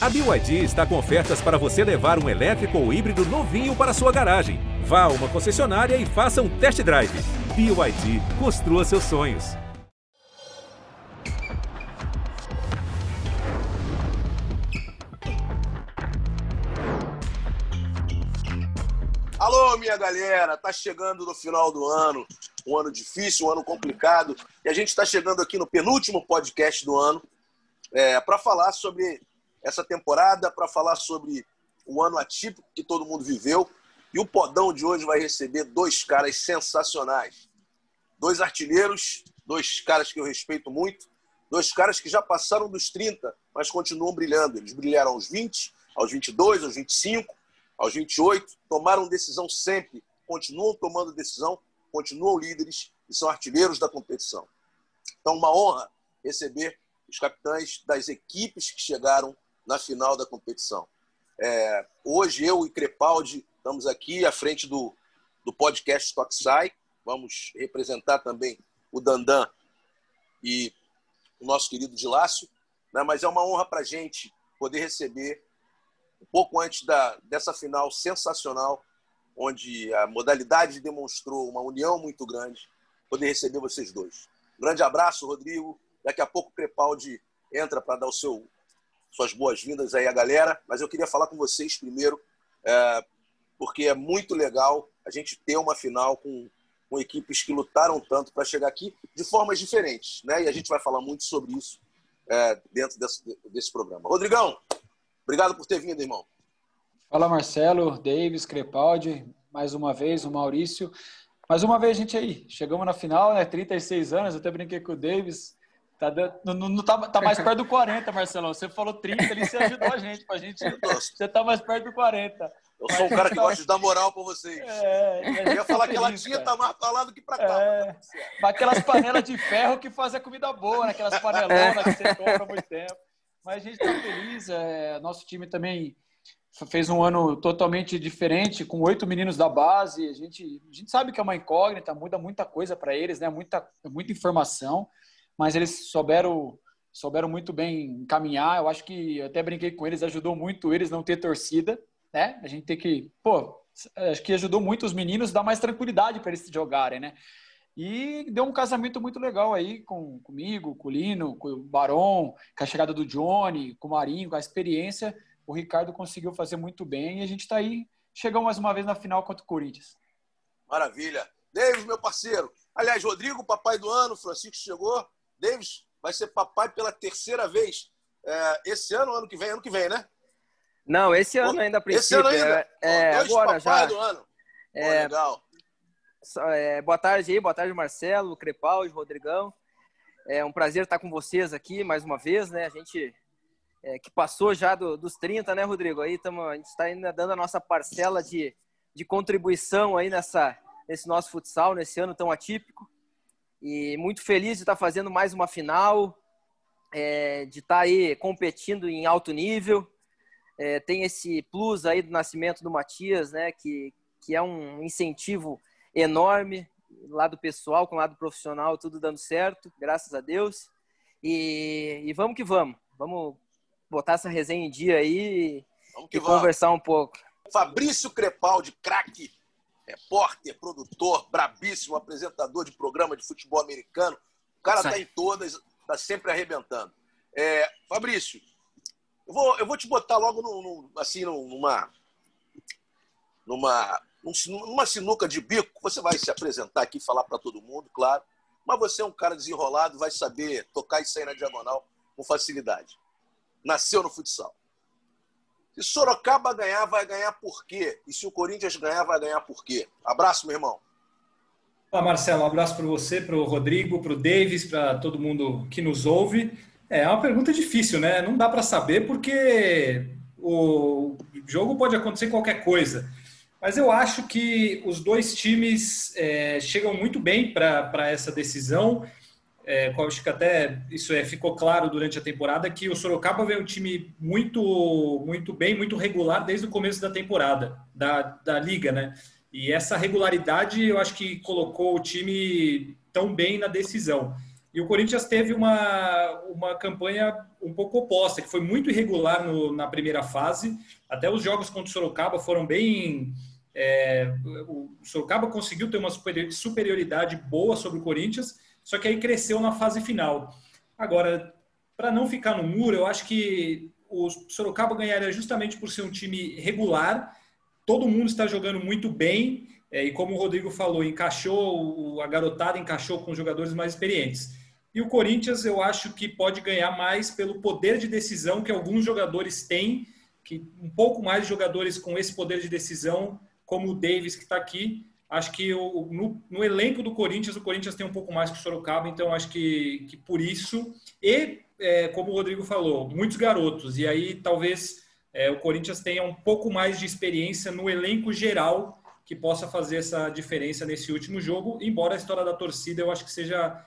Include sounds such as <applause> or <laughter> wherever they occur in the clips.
A BYD está com ofertas para você levar um elétrico ou híbrido novinho para sua garagem. Vá a uma concessionária e faça um test drive. BYD, construa seus sonhos. Alô, minha galera, tá chegando no final do ano, um ano difícil, um ano complicado, e a gente está chegando aqui no penúltimo podcast do ano é, para falar sobre essa temporada, para falar sobre o ano atípico que todo mundo viveu. E o podão de hoje vai receber dois caras sensacionais. Dois artilheiros, dois caras que eu respeito muito, dois caras que já passaram dos 30, mas continuam brilhando. Eles brilharam aos 20, aos 22, aos 25, aos 28, tomaram decisão sempre, continuam tomando decisão, continuam líderes e são artilheiros da competição. Então, uma honra receber os capitães das equipes que chegaram na final da competição. É, hoje, eu e Crepaldi estamos aqui à frente do, do podcast Toxai. Vamos representar também o Dandan e o nosso querido Dilácio. Né? Mas é uma honra para a gente poder receber, um pouco antes da, dessa final sensacional, onde a modalidade demonstrou uma união muito grande, poder receber vocês dois. Um grande abraço, Rodrigo. Daqui a pouco o Crepaldi entra para dar o seu, suas boas-vindas aí à galera. Mas eu queria falar com vocês primeiro, é, porque é muito legal a gente ter uma final com, com equipes que lutaram tanto para chegar aqui de formas diferentes. Né? E a gente vai falar muito sobre isso é, dentro desse, desse programa. Rodrigão, obrigado por ter vindo, irmão. Fala, Marcelo, Davis, Crepaldi, mais uma vez, o Maurício. Mais uma vez, gente aí. Chegamos na final, né? 36 anos, eu até brinquei com o Davis. Tá, não, não tá, tá, mais perto do 40, Marcelão. Você falou 30 ali, você ajudou a <laughs> gente. Pra gente você tá mais perto do 40. Eu sou um cara que tá... gosta de dar moral pra vocês. É, eu ia falar feliz, que ela tinha tá mais pra lá do que pra cá. É, mas aquelas panelas de ferro que fazem a comida boa, né? aquelas panelonas que você compra há muito tempo. Mas a gente tá feliz. É, nosso time também fez um ano totalmente diferente, com oito meninos da base. A gente, a gente sabe que é uma incógnita, muda muita coisa para eles, né? muita, muita informação mas eles souberam souberam muito bem encaminhar. Eu acho que até brinquei com eles, ajudou muito eles não ter torcida, né? A gente tem que, pô, acho que ajudou muito os meninos, dá mais tranquilidade para eles jogarem, né? E deu um casamento muito legal aí com comigo, com o Lino, com o Barão, com a chegada do Johnny, com o Marinho, com a experiência. O Ricardo conseguiu fazer muito bem e a gente está aí, chegamos mais uma vez na final contra o Corinthians. Maravilha. Davis, meu parceiro. Aliás, Rodrigo, papai do ano, Francisco chegou. Davis vai ser papai pela terceira vez. É, esse ano, ano que vem, ano que vem, né? Não, esse ano ainda, a princípio. Esse ano ainda? É, Dois agora já. do ano. É, Pô, legal. É, boa tarde aí, boa tarde, Marcelo, Crepaldi, Rodrigão. É um prazer estar com vocês aqui mais uma vez, né? A gente é, que passou já do, dos 30, né, Rodrigo? Aí tamo, a gente está ainda dando a nossa parcela de, de contribuição aí nessa, nesse nosso futsal, nesse ano tão atípico. E muito feliz de estar fazendo mais uma final, é, de estar aí competindo em alto nível. É, tem esse plus aí do nascimento do Matias, né, que, que é um incentivo enorme, lado pessoal com lado profissional, tudo dando certo, graças a Deus. E, e vamos que vamos. Vamos botar essa resenha em dia aí e, conversar um pouco. Fabrício Crepaldi, craque repórter, produtor, brabíssimo, apresentador de programa de futebol americano. O cara está em todas, está sempre arrebentando. É, Fabrício, eu vou, eu vou te botar logo no, no, assim, numa, numa, numa sinuca de bico. Você vai se apresentar aqui, falar para todo mundo, claro. Mas você é um cara desenrolado, vai saber tocar e sair na diagonal com facilidade. Nasceu no futsal. Se Sorocaba ganhar, vai ganhar por quê? E se o Corinthians ganhar, vai ganhar por quê? Abraço, meu irmão. Olá, Marcelo. Um abraço para você, para o Rodrigo, para o Davis, para todo mundo que nos ouve. É uma pergunta difícil, né? Não dá para saber porque o jogo pode acontecer qualquer coisa. Mas eu acho que os dois times é, chegam muito bem para essa decisão é, acho que até isso é, ficou claro durante a temporada, que o Sorocaba veio um time muito, muito bem, muito regular desde o começo da temporada, da, da liga, né? E essa regularidade eu acho que colocou o time tão bem na decisão. E o Corinthians teve uma, uma campanha um pouco oposta, que foi muito irregular no, na primeira fase. Até os jogos contra o Sorocaba foram bem. É, o Sorocaba conseguiu ter uma superioridade boa sobre o Corinthians, só que aí cresceu na fase final. Agora, para não ficar no muro, eu acho que o Sorocaba ganharia justamente por ser um time regular. Todo mundo está jogando muito bem. É, e como o Rodrigo falou, encaixou, a garotada encaixou com os jogadores mais experientes. E o Corinthians, eu acho que pode ganhar mais pelo poder de decisão que alguns jogadores têm, que um pouco mais de jogadores com esse poder de decisão, como o Davis, que está aqui. Acho que o, no, no, elenco do Corinthians, o Corinthians tem um pouco mais que o Sorocaba, então acho que, que por isso. E, é, como o Rodrigo falou, muitos garotos. E aí talvez é, o Corinthians tenha um pouco mais de experiência no elenco geral que possa fazer essa diferença nesse último jogo, embora a história da torcida eu acho que seja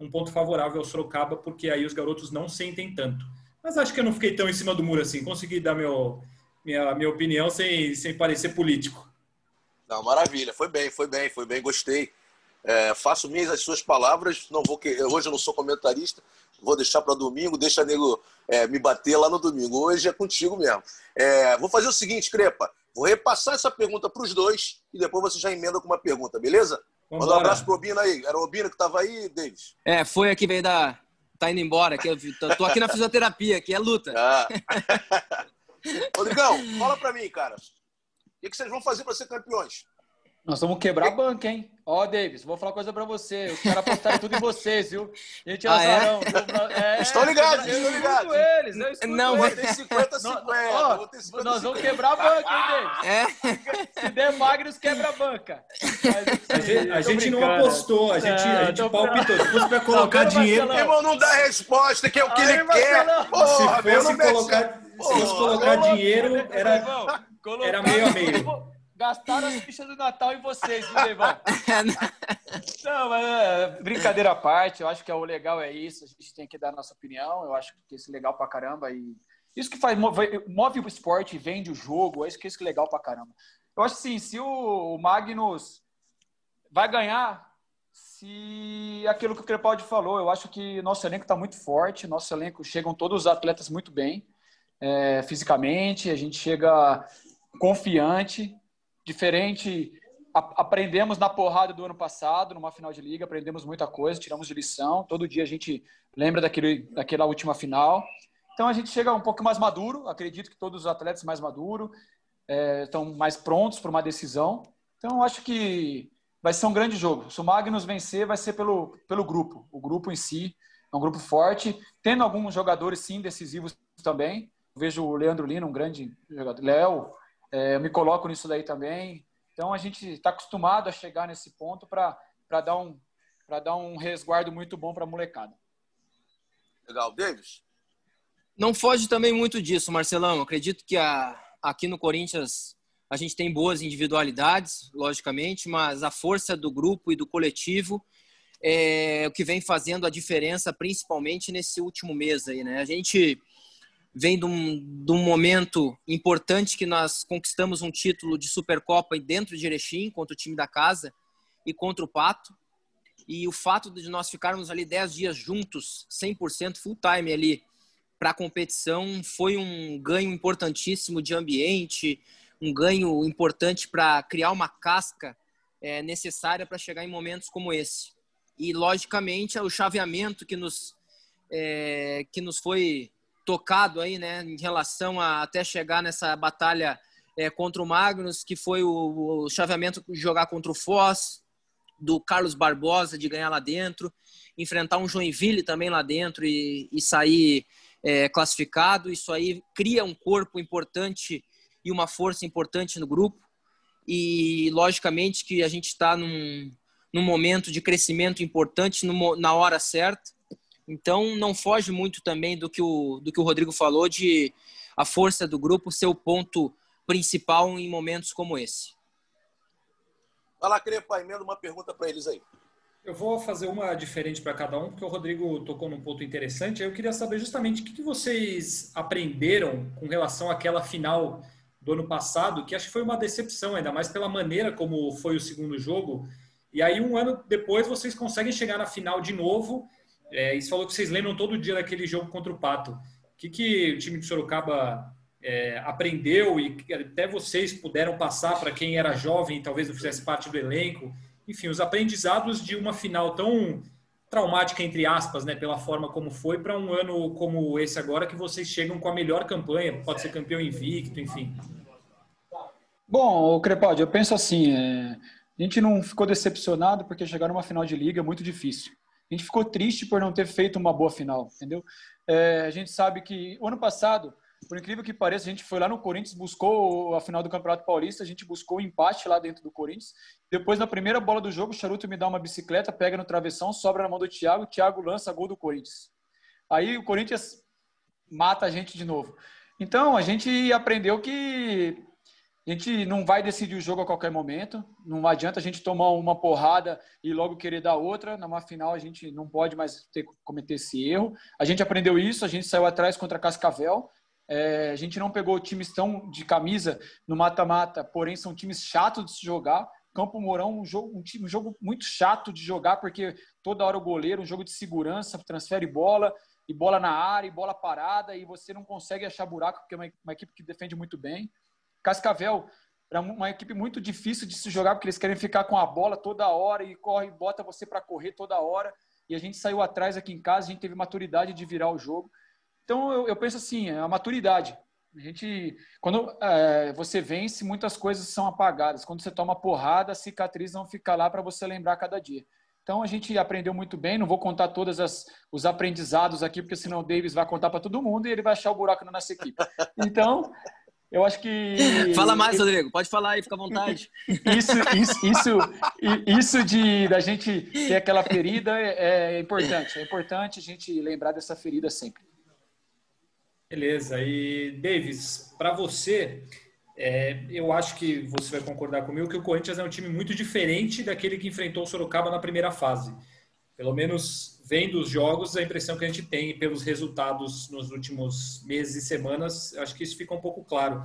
um ponto favorável ao Sorocaba, porque aí os garotos não sentem tanto. Mas acho que eu não fiquei tão em cima do muro assim, consegui dar meu, minha, minha opinião sem, sem parecer político. Não, maravilha, foi bem, foi bem, foi bem, gostei. É, faço minhas as suas palavras, não vou que hoje eu não sou comentarista, vou deixar para domingo, deixa nego é, me bater lá no domingo. Hoje é contigo mesmo. É, vou fazer o seguinte, Crepa, Vou repassar essa pergunta para os dois e depois você já emenda com uma pergunta, beleza? Vamos Manda um abraço pro Obina aí. Era o Obina que estava aí, Davis? É, foi aqui, veio da. Tá indo embora. Aqui, eu tô aqui na <laughs> fisioterapia, que é luta. Ah. <laughs> Rodrigão, fala para mim, cara. O que vocês vão fazer para ser campeões? Nós vamos quebrar a banca, hein? Ó, oh, Davis, vou falar uma coisa pra você. Os caras apostaram tudo em vocês, viu? Gente, ah, azarão. É? É, estão ligados, estão ligados. eles, eu escuto não, eles. Tem 50, 50. nós vamos quebrar a banca, hein, Davis? É. Se der Magnus, quebra a banca. Mas, a gente, a gente não apostou, a gente, não, a gente palpitou. Se fosse pra colocar dinheiro... Meu irmão, não dá resposta, que é o que Aí, ele quer. Porra, se fosse colocar, se fosse colocar dinheiro, era, era meio a meio. Gastaram as fichas do Natal em vocês, viu, Devão? <laughs> Não, mas é, brincadeira à parte, eu acho que é o legal é isso, a gente tem que dar a nossa opinião, eu acho que isso é legal pra caramba e isso que faz, move, move o esporte, vende o jogo, é isso que é isso que é legal pra caramba. Eu acho assim, se o Magnus vai ganhar, se aquilo que o Crepaldi falou, eu acho que nosso elenco está muito forte, nosso elenco chegam todos os atletas muito bem, é, fisicamente, a gente chega confiante, diferente. aprendemos na porrada do ano passado, numa final de liga, aprendemos muita coisa, tiramos de lição. Todo dia a gente lembra daquele, daquela última final. Então a gente chega um pouco mais maduro. Acredito que todos os atletas mais maduros é, estão mais prontos para uma decisão. Então acho que vai ser um grande jogo. Se o Magnus vencer, vai ser pelo, pelo grupo. O grupo em si é um grupo forte, tendo alguns jogadores sim decisivos também. vejo o Leandro Lino, um grande jogador. Léo, é, eu me coloco nisso daí também. Então a gente está acostumado a chegar nesse ponto para dar um para dar um resguardo muito bom para a molecada. Legal, Davis. Não foge também muito disso, Marcelão. acredito que a, aqui no Corinthians a gente tem boas individualidades, logicamente, mas a força do grupo e do coletivo é o que vem fazendo a diferença, principalmente nesse último mês aí, né? A gente vem de um, de um, momento importante que nós conquistamos um título de Supercopa dentro de Erechim, contra o time da casa e contra o Pato. E o fato de nós ficarmos ali 10 dias juntos, 100% full time ali para a competição, foi um ganho importantíssimo de ambiente, um ganho importante para criar uma casca é, necessária para chegar em momentos como esse. E, logicamente, é o chaveamento que nos, é, que nos foi tocado aí, né, em relação a até chegar nessa batalha é, contra o Magnus, que foi o, o chaveamento de jogar contra o Foz, do Carlos Barbosa de ganhar lá dentro, enfrentar um Joinville também lá dentro e, e sair é, classificado. Isso aí cria um corpo importante e uma força importante no grupo. E logicamente que a gente está num, num momento de crescimento importante no, na hora certa então não foge muito também do que o, do que o Rodrigo falou de a força do grupo ser o ponto principal em momentos como esse. Vai lá, Crepa, emenda uma pergunta para eles aí. Eu vou fazer uma diferente para cada um, porque o Rodrigo tocou num ponto interessante. Eu queria saber justamente o que vocês aprenderam com relação àquela final do ano passado, que acho que foi uma decepção, ainda mais pela maneira como foi o segundo jogo. E aí, um ano depois, vocês conseguem chegar na final de novo É, e você falou que vocês lembram todo dia daquele jogo contra o Pato. O que, que o time de Sorocaba é, aprendeu e até vocês puderam passar para quem era jovem e talvez não fizesse parte do elenco? Enfim, os aprendizados de uma final tão traumática, entre aspas, né, pela forma como foi, para um ano como esse agora, que vocês chegam com a melhor campanha, pode ser campeão invicto, enfim. Bom, Crepaldi, eu penso assim, é, a gente não ficou decepcionado porque chegar numa final de liga é muito difícil. A gente ficou triste por não ter feito uma boa final, entendeu? É, a gente sabe que o ano passado, por incrível que pareça, a gente foi lá no Corinthians, buscou a final do Campeonato Paulista, a gente buscou o um empate lá dentro do Corinthians. Depois, na primeira bola do jogo, o Charuto me dá uma bicicleta, pega no travessão, sobra na mão do Thiago, o Thiago lança gol do Corinthians. Aí o Corinthians mata a gente de novo. Então, a gente aprendeu que a gente não vai decidir o jogo a qualquer momento. Não adianta a gente tomar uma porrada e logo querer dar outra. Numa final, a gente não pode mais ter, cometer esse erro. A gente aprendeu isso, a gente saiu atrás contra Cascavel. É, a gente não pegou times tão de camisa no mata-mata, porém são times chatos de se jogar. Campo Mourão, um jogo, um, time, um jogo muito chato de jogar, porque toda hora o goleiro, um jogo de segurança, transfere bola, e bola na área, e bola parada, e você não consegue achar buraco, porque é uma, uma equipe que defende muito bem. Cascavel é uma equipe muito difícil de se jogar, porque eles querem ficar com a bola toda hora e corre, bota você para correr toda hora. E a gente saiu atrás aqui em casa, a gente teve maturidade de virar o jogo. Então eu, eu penso assim, é a maturidade. A gente, quando é, você vence, muitas coisas são apagadas. Quando você toma porrada, a cicatriz não fica lá para você lembrar cada dia. Então a gente aprendeu muito bem. Não vou contar todos os aprendizados aqui, porque senão o Davis vai contar para todo mundo e ele vai achar o buraco na nossa equipe. Então eu acho que. <laughs> Fala mais, Rodrigo. Pode falar aí, fica à vontade. <laughs> Isso, isso, isso, isso de da gente ter aquela ferida é, é importante. É importante a gente lembrar dessa ferida sempre. Beleza. E, Davis, para você, é, eu acho que você vai concordar comigo que o Corinthians é um time muito diferente daquele que enfrentou o Sorocaba na primeira fase. Pelo menos vendo os jogos, a impressão que a gente tem pelos resultados nos últimos meses e semanas, acho que isso fica um pouco claro.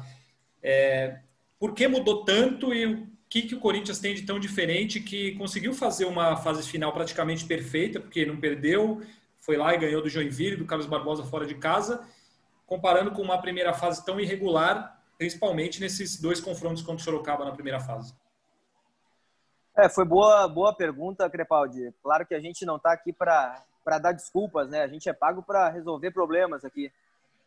É, por que mudou tanto e o que, que o Corinthians tem de tão diferente que conseguiu fazer uma fase final praticamente perfeita, porque não perdeu, foi lá e ganhou do Joinville, do Carlos Barbosa fora de casa, comparando com uma primeira fase tão irregular, principalmente nesses dois confrontos contra o Sorocaba na primeira fase? É, foi boa, boa pergunta, Crepaldi. Claro que a gente não está aqui para dar desculpas, né? A gente é pago para resolver problemas aqui.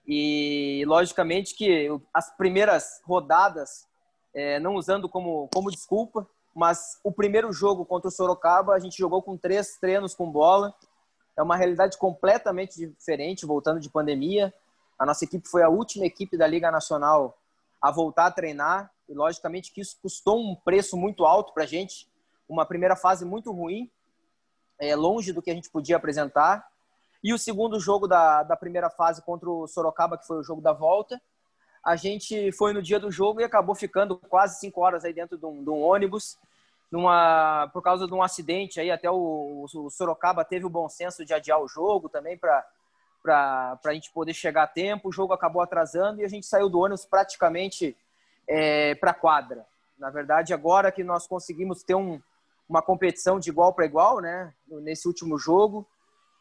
E, logicamente, que as primeiras rodadas, é, não usando como, como desculpa, mas o primeiro jogo contra o Sorocaba, a gente jogou com três treinos com bola. É uma realidade completamente diferente, voltando de pandemia. A nossa equipe foi a última equipe da Liga Nacional a voltar a treinar e logicamente que isso custou um preço muito alto para a gente, uma primeira fase muito ruim, é, longe do que a gente podia apresentar. E o segundo jogo da, da primeira fase contra o Sorocaba, que foi o jogo da volta, a gente foi no dia do jogo e acabou ficando quase cinco horas aí dentro de um, de um ônibus, numa, por causa de um acidente aí, até o, o Sorocaba teve o bom senso de adiar o jogo também para para a gente poder chegar a tempo. O jogo acabou atrasando e a gente saiu do ônibus praticamente é, para a quadra. Na verdade, agora que nós conseguimos ter um, uma competição de igual para igual, né, nesse último jogo,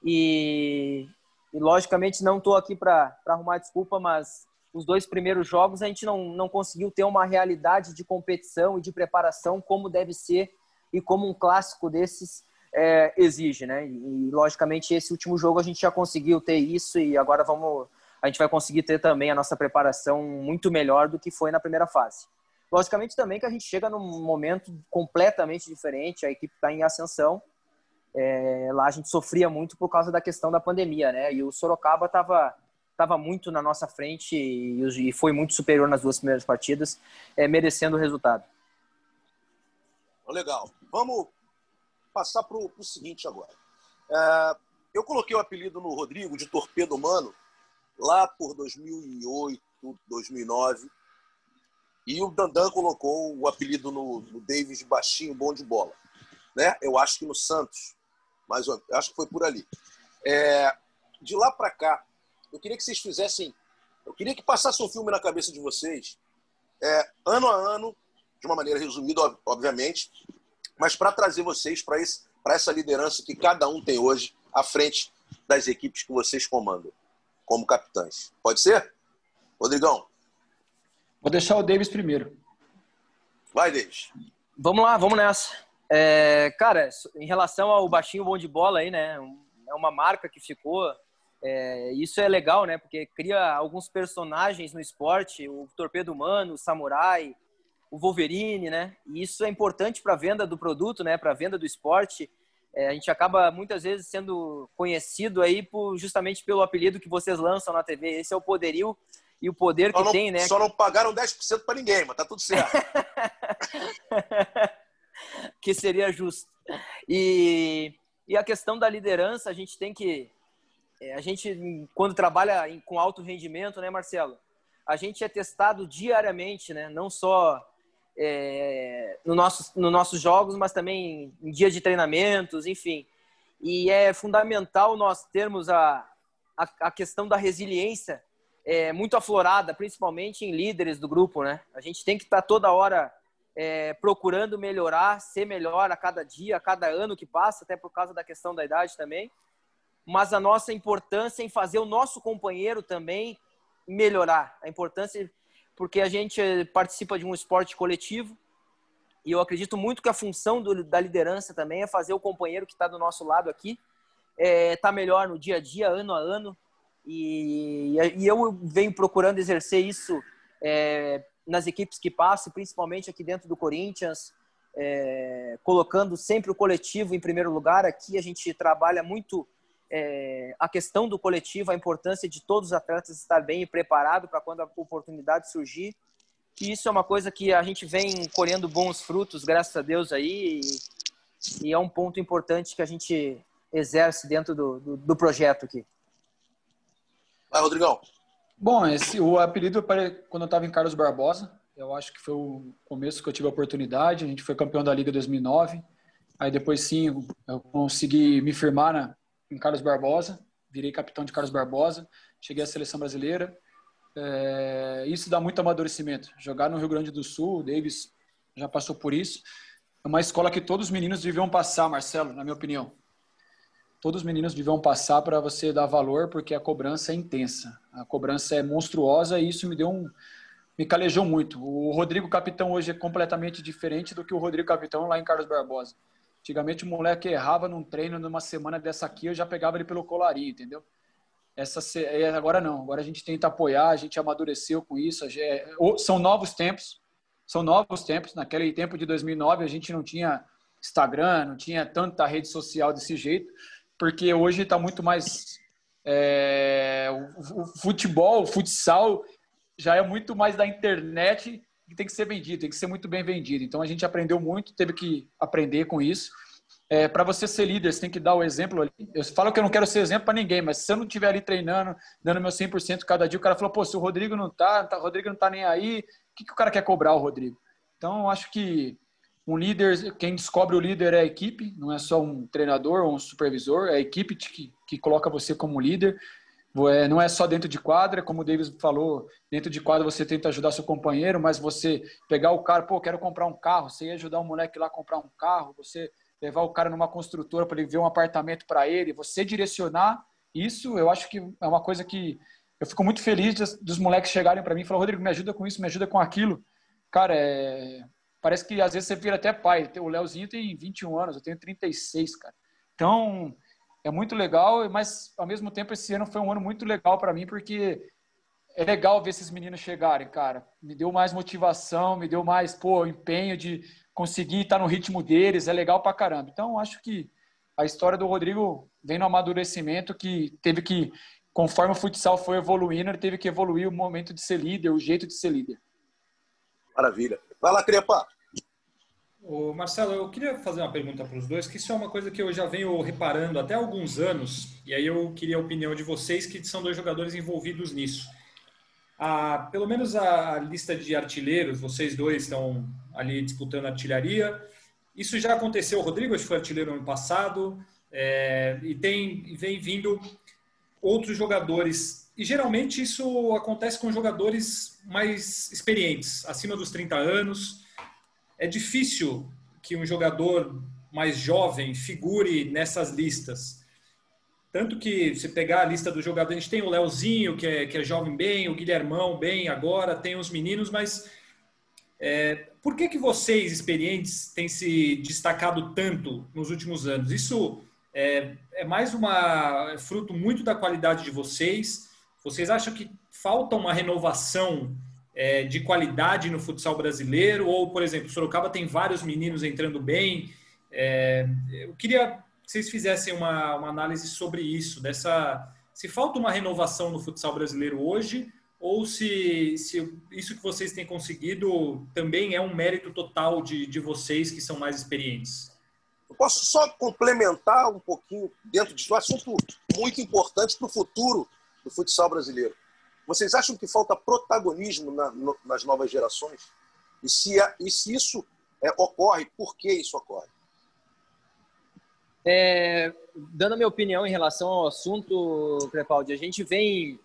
e, e logicamente não estou aqui para arrumar desculpa, mas os dois primeiros jogos a gente não, não conseguiu ter uma realidade de competição e de preparação como deve ser e como um clássico desses é, exige, né? E, logicamente esse último jogo a gente já conseguiu ter isso e agora vamos, a gente vai conseguir ter também a nossa preparação muito melhor do que foi na primeira fase. Logicamente também que a gente chega num momento completamente diferente, a equipe está em ascensão. É, lá a gente sofria muito por causa da questão da pandemia, né? E o Sorocaba estava tava muito na nossa frente e, e, foi muito superior nas duas primeiras partidas, é, merecendo o resultado. Legal. Vamos passar para o seguinte agora. É, eu coloquei o apelido no Rodrigo de Torpedo Humano lá por 2008, 2009. E o Dandan colocou o apelido no, no Davis Baixinho Bom de Bola. Né? Eu acho que no Santos, mas eu acho que foi por ali. É, de lá para cá, eu queria que vocês fizessem. Eu queria que passasse um filme na cabeça de vocês, é, ano a ano, de uma maneira resumida, obviamente, mas para trazer vocês para essa liderança que cada um tem hoje à frente das equipes que vocês comandam, como capitães. Pode ser? Rodrigão. Vou deixar o Davis primeiro. Vai, Davis. Vamos lá, vamos nessa. É, cara, em relação ao baixinho bom de bola aí, né? É uma marca que ficou. É, isso é legal, né? Porque cria alguns personagens no esporte, o torpedo humano, o samurai, o Wolverine, né? E isso é importante para a venda do produto, né? Para a venda do esporte. É, a gente acaba muitas vezes sendo conhecido aí por, justamente pelo apelido que vocês lançam na TV. Esse é o poderio e o poder só que não, tem, né? Só não pagaram 10% para ninguém, mas tá tudo certo. <laughs> que seria justo. E, e a questão da liderança, a gente tem que. É, a gente, quando trabalha com alto rendimento, né, Marcelo? A gente é testado diariamente, né? Não só é, no nossos, nos nossos jogos, mas também em dia de treinamentos, enfim. E é fundamental nós termos a, a, a questão da resiliência é, muito aflorada, principalmente em líderes do grupo, né? A gente tem que estar toda hora é, procurando melhorar, ser melhor a cada dia, a cada ano que passa, até por causa da questão da idade também. Mas a nossa importância em fazer o nosso companheiro também melhorar. A importância porque a gente participa de um esporte coletivo e eu acredito muito que a função do, da liderança também é fazer o companheiro que está do nosso lado aqui estar é, tá melhor no dia a dia, ano a ano. E, e eu venho procurando exercer isso é, nas equipes que passo, principalmente aqui dentro do Corinthians, é, colocando sempre o coletivo em primeiro lugar. Aqui a gente trabalha muito é, a questão do coletivo, a importância de todos os atletas estar bem preparados para quando a oportunidade surgir. E isso é uma coisa que a gente vem colhendo bons frutos, graças a Deus aí, e, e é um ponto importante que a gente exerce dentro do, do, do projeto aqui. Vai, Rodrigão. Bom, esse, o apelido quando eu estava em Carlos Barbosa, eu acho que foi o começo que eu tive a oportunidade. A gente foi campeão da Liga 2009. Aí depois sim, eu consegui me firmar na, em Carlos Barbosa, virei capitão de Carlos Barbosa, cheguei à seleção brasileira. É, isso dá muito amadurecimento. Jogar no Rio Grande do Sul, o Davis já passou por isso. É uma escola que todos os meninos deviam passar, Marcelo, na minha opinião. Todos os meninos deviam passar para você dar valor, porque a cobrança é intensa. A cobrança é monstruosa e isso me deu um, me calejou muito. O Rodrigo Capitão hoje é completamente diferente do que o Rodrigo Capitão lá em Carlos Barbosa. Antigamente o moleque errava num treino, numa semana dessa aqui, eu já pegava ele pelo colarinho, entendeu? Essa, é, agora não, agora a gente tenta apoiar, a gente amadureceu com isso. São novos tempos, são novos tempos. Naquele tempo de 2009 a gente não tinha Instagram, não tinha tanta rede social desse jeito, porque hoje está muito mais. É, o, futebol, o futsal já é muito mais da internet que tem que ser vendido, tem que ser muito bem vendido. Então a gente aprendeu muito, teve que aprender com isso. É, para você ser líder, você tem que dar o exemplo ali. Eu falo que eu não quero ser exemplo para ninguém, mas se eu não estiver ali treinando, dando meu 100% cada dia, o cara falou, pô, se o Rodrigo não tá, tá o Rodrigo não tá nem aí, o que, que o cara quer cobrar o Rodrigo? Então, acho que um líder, quem descobre o líder é a equipe, não é só um treinador ou um supervisor, é a equipe que, que coloca você como líder. É, não é só dentro de quadra, como o Davis falou, dentro de quadra você tenta ajudar seu companheiro, mas você pegar o cara, pô, quero comprar um carro, você ia ajudar o moleque lá a comprar um carro, você levar o cara numa construtora para ele ver um apartamento para ele, você direcionar isso, eu acho que é uma coisa que eu fico muito feliz dos, dos moleques chegarem para mim e falar, Rodrigo, me ajuda com isso, me ajuda com aquilo. Cara, é... parece que às vezes você vira até pai. O Leozinho tem 21 anos, eu tenho 36, cara. Então, é muito legal, mas ao mesmo tempo esse ano foi um ano muito legal para mim porque é legal ver esses meninos chegarem, cara. Me deu mais motivação, me deu mais, pô, empenho de conseguir estar no ritmo deles, é legal pra caramba. Então, acho que a história do Rodrigo vem no amadurecimento que teve que, conforme o futsal foi evoluindo, ele teve que evoluir o momento de ser líder, o jeito de ser líder. Maravilha. Vai lá, Crepa. O Marcelo, eu queria fazer uma pergunta para os dois, que isso é uma coisa que eu já venho reparando até alguns anos, e aí eu queria a opinião de vocês, que são dois jogadores envolvidos nisso. A, pelo menos a lista de artilheiros, vocês dois estão ali disputando artilharia. Isso já aconteceu, o Rodrigo foi artilheiro ano passado, é, e tem vem vindo outros jogadores. E geralmente isso acontece com jogadores mais experientes, acima dos 30 anos é difícil que um jogador mais jovem figure nessas listas. Tanto que se pegar a lista do jogador, a gente tem o Leozinho, que é, que é jovem bem, o Guilhermão bem agora, tem os meninos, mas é, por que, que vocês, experientes, têm se destacado tanto nos últimos anos? Isso é, é mais uma é fruto muito da qualidade de vocês? Vocês acham que falta uma renovação é, de qualidade no futsal brasileiro? Ou, por exemplo, Sorocaba tem vários meninos entrando bem. É, eu queria que vocês fizessem uma, uma análise sobre isso, dessa se falta uma renovação no futsal brasileiro hoje ou se, se isso que vocês têm conseguido também é um mérito total de, de vocês que são mais experientes. Eu posso só complementar um pouquinho dentro disso, um assunto muito importante para o futuro do futsal brasileiro. Vocês acham que falta protagonismo na, no, nas novas gerações? E se, e se isso é, ocorre, por que isso ocorre? É, dando a minha opinião em relação ao assunto, Crepaldi, a gente vem,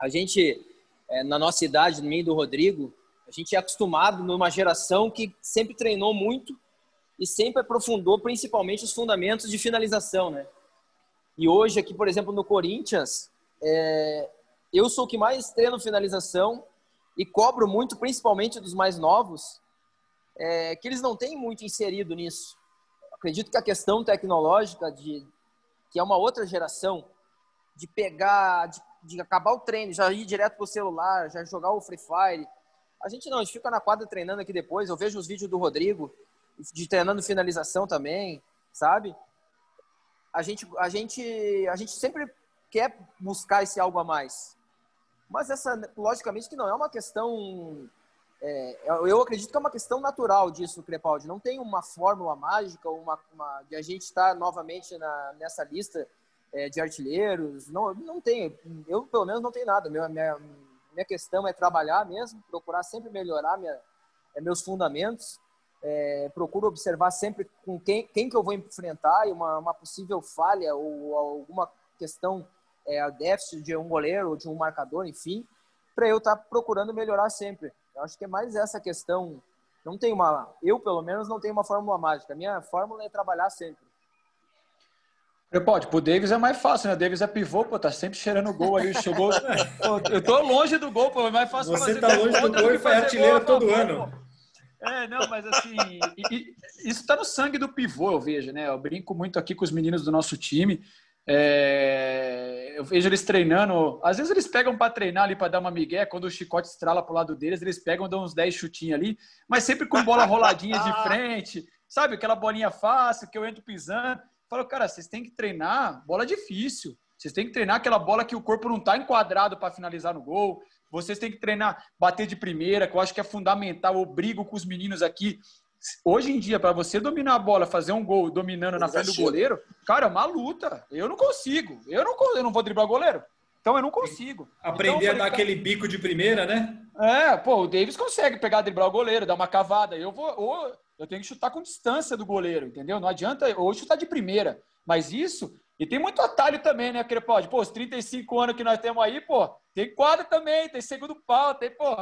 a gente, é, na nossa idade, no meio do Rodrigo, a gente é acostumado numa geração que sempre treinou muito e sempre aprofundou principalmente os fundamentos de finalização, né? E hoje aqui, por exemplo, no Corinthians, é, eu sou o que mais treino finalização e cobro muito, principalmente dos mais novos, é, que eles não têm muito inserido nisso. Acredito que a questão tecnológica de que é uma outra geração de pegar, de, de acabar o treino, já ir direto pro celular, já jogar o Free Fire. A gente não, a gente fica na quadra treinando aqui depois. Eu vejo os vídeos do Rodrigo de treinando finalização também, sabe? A gente, a gente, a gente sempre quer buscar esse algo a mais. Mas essa, logicamente, que não é uma questão. É, eu acredito que é uma questão natural disso, Crepaldi. Não tem uma fórmula mágica, uma, uma de a gente estar novamente na, nessa lista é, de artilheiros. Não, não tem. Eu, pelo menos, não tenho nada. Minha, minha, minha questão é trabalhar mesmo, procurar sempre melhorar minha, é, meus fundamentos. É, procuro observar sempre com quem, quem que eu vou enfrentar e uma, uma possível falha ou alguma questão é, a déficit de um goleiro ou de um marcador, enfim, para eu estar tá procurando melhorar sempre. Eu acho que é mais essa questão. Não tem uma, eu pelo menos não tenho uma fórmula mágica. A minha fórmula é trabalhar sempre. Pode, pro Davis é mais fácil, né? O Davis é pivô, pô, tá sempre cheirando gol ali. Chegou. <laughs> eu tô longe do gol, pô, é mais fácil Você tá longe do gol e foi artilheiro gol, todo ano. É, não, mas assim, e, e, isso tá no sangue do pivô, eu vejo, né? Eu brinco muito aqui com os meninos do nosso time. É, eu vejo eles treinando. Às vezes eles pegam para treinar ali para dar uma migué. Quando o chicote estrala para o lado deles, eles pegam, dão uns 10 chutinhos ali, mas sempre com bola roladinha de <laughs> frente, sabe? Aquela bolinha fácil que eu entro pisando. Falo, cara, vocês têm que treinar bola difícil. Vocês têm que treinar aquela bola que o corpo não está enquadrado para finalizar no gol. Vocês têm que treinar bater de primeira, que eu acho que é fundamental. Eu brigo com os meninos aqui Hoje em dia, para você dominar a bola, fazer um gol dominando na frente do goleiro, cara, é uma luta. Eu não consigo. Eu não, eu não vou driblar o goleiro. Então eu não consigo. Aprender então, falei, a dar aquele bico de primeira, né? É, pô, o Davis consegue pegar, driblar o goleiro, dar uma cavada. Eu vou, ou eu tenho que chutar com distância do goleiro, entendeu? Não adianta ou chutar de primeira. Mas isso, e tem muito atalho também, né, Crepaldi? Pô, os 35 anos que nós temos aí, pô, tem quadra também, tem segundo pau, tem, pô,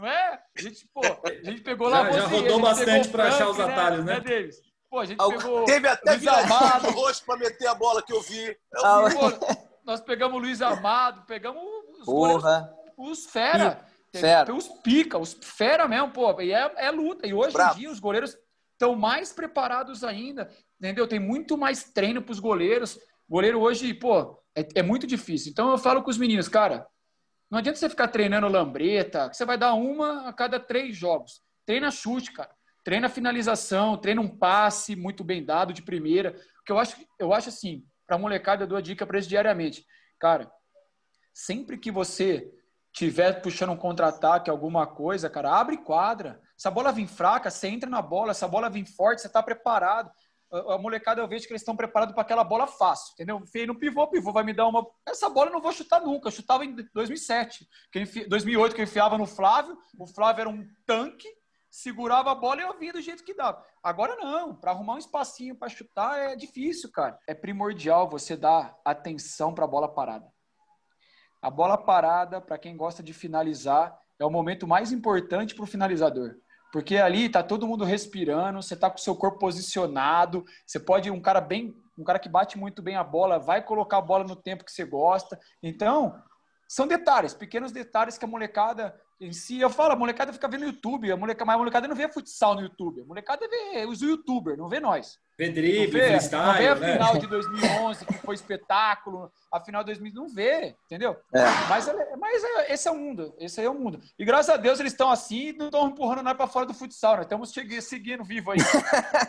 não é? A gente, pô, a gente pegou lá. Já, já rodou bastante para achar os né? atalhos, né? né Davis? Pô, a gente pegou. Teve até Luiz Amado rosto para meter a bola que eu vi. Eu ah, vi. Pô, nós pegamos o Luiz Amado, pegamos os, Porra. os fera, fera. Os pica, os fera mesmo, pô. E é, é luta. E hoje Bravo. em dia os goleiros estão mais preparados ainda, entendeu? Tem muito mais treino para os goleiros. Goleiro hoje, pô, é, é muito difícil. Então eu falo com os meninos, cara, não adianta você ficar treinando lambreta, que você vai dar uma a cada três jogos. Treina chute, cara. Treina finalização, treina um passe muito bem dado de primeira. Porque eu acho, eu acho assim, para molecada eu dou a dica para eles diariamente. Cara, sempre que você tiver puxando um contra-ataque, alguma coisa, cara, abre quadra. Se a bola vir fraca, você entra na bola. Se a bola vir forte, você está preparado a molecada eu vejo que eles estão preparados para aquela bola fácil, entendeu? Fei no pivô, pivô vai me dar uma. Essa bola eu não vou chutar nunca. Eu chutava em 2007, que enfi... 2008 que eu enfiava no Flávio. O Flávio era um tanque, segurava a bola e eu vinha do jeito que dava. Agora não, para arrumar um espacinho para chutar é difícil, cara. É primordial você dar atenção para a bola parada. A bola parada, para quem gosta de finalizar, é o momento mais importante para o finalizador. Porque ali tá todo mundo respirando, você tá com o seu corpo posicionado, você pode um cara bem um cara que bate muito bem a bola, vai colocar a bola no tempo que você gosta. Então, são detalhes, pequenos detalhes que a molecada em si, eu falo, a molecada fica vendo YouTube, a molecada, mas a molecada não vê futsal no YouTube, a molecada vê os youtubers, não vê nós. Vê drible, não vê, freestyle, não vê a né? final de 2011, que foi espetáculo, a final de 2000, não vê, entendeu? É. Mas, mas é- esse é o mundo, esse aí é o mundo. E graças a Deus eles estão assim e não estão empurrando nós para fora do futsal, nós estamos chegando- seguindo vivo aí.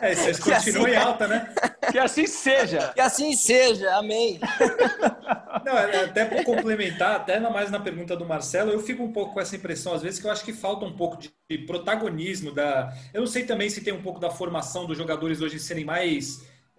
É, vocês Que continuam assim- em alta, né? que assim seja. Que assim seja, amém. <laughs> Não, é- até para complementar, até mais na pergunta do Marcelo, eu fico um pouco com essa impressão, às vezes, que eu acho que falta um pouco de protagonismo da. Eu não sei também se tem um pouco da formação dos jogadores hoje serem mais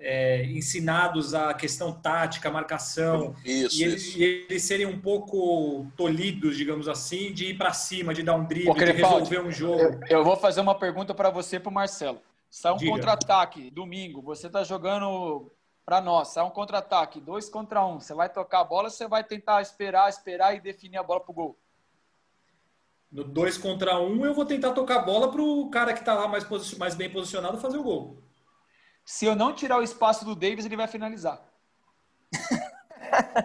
é, ensinados à questão tática, marcação, Isso, e eles, isso. e eles serem um pouco tolhidos, digamos assim, de ir para cima, de dar um drible, Ô, de resolver um jogo. Eu, eu vou fazer uma pergunta para você e para Marcelo. Sai um contra-ataque domingo, você tá jogando para nós, sai um contra-ataque, dois contra um. Você vai tocar a bola, você vai tentar esperar, esperar e definir a bola pro gol. No 2 contra 1, um, eu vou tentar tocar a bola para o cara que está lá mais, mais bem posicionado fazer o gol. Se eu não tirar o espaço do Davis, ele vai finalizar. <laughs>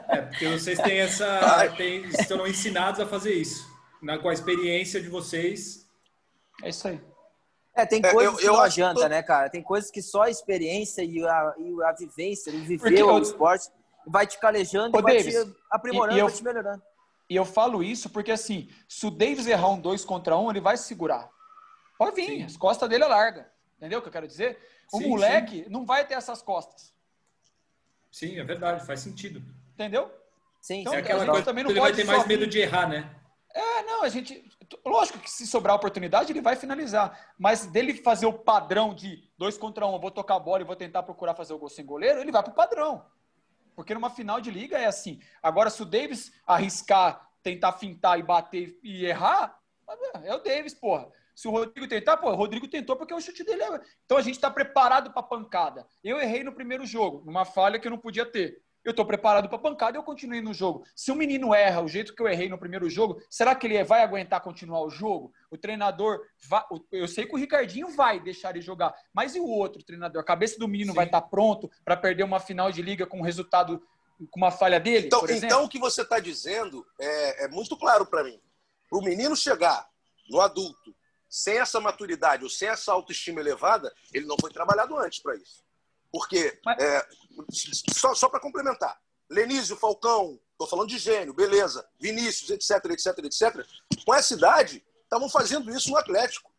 É, porque vocês têm essa. têm- estão ensinados a fazer isso. Na, com a experiência de vocês. É isso aí. É, tem É, coisas eu- que eu não que todo- né, cara? Tem coisas que só a experiência e a, e a vivência, e viver Porque o eu- esporte vai te calejando Ô, e vai Davis, te aprimorando, e- e eu- vai te melhorando. E eu falo isso porque, assim, se o Davis errar um dois contra um, ele vai se segurar. Pode vir, Sim. as costas dele é larga. Entendeu o que eu quero dizer? O Sim, moleque não vai ter essas costas. Sim, é verdade, faz sentido. Entendeu? Sim, Então, é sim, aquela a gente coisa também não ele vai pode ter mais medo de errar, né? É, não, a gente. Lógico que se sobrar oportunidade, ele vai finalizar. Mas dele fazer o padrão de dois contra um, eu vou tocar a bola e vou tentar procurar fazer o gol sem goleiro, ele vai pro padrão. Porque numa final de liga é assim. Agora, se o Davis arriscar, tentar fintar e bater e errar, é o Davis, porra. Se o Rodrigo tentar, pô, o Rodrigo tentou porque o chute dele é. Então a gente tá preparado pra pancada. Eu errei no primeiro jogo, numa falha que eu não podia ter. Eu tô preparado pra pancada e eu continuei no jogo. Se o menino erra o jeito que eu errei no primeiro jogo, será que ele vai aguentar continuar o jogo? O treinador vai. Eu sei que o Ricardinho vai deixar ele jogar, mas e o outro treinador? A cabeça do menino Sim. vai estar pronto pra perder uma final de liga com um resultado, com uma falha dele? Então, então o que você está dizendo é, é muito claro para mim. Para o menino chegar no adulto sem essa maturidade ou sem essa autoestima elevada, ele não foi trabalhado antes para isso. Porque, Mas- é, só, só para complementar, Lenísio, Falcão, estou falando de gênio, beleza, Vinícius, etc, etc, etc, com essa idade, estavam fazendo isso no Atlético.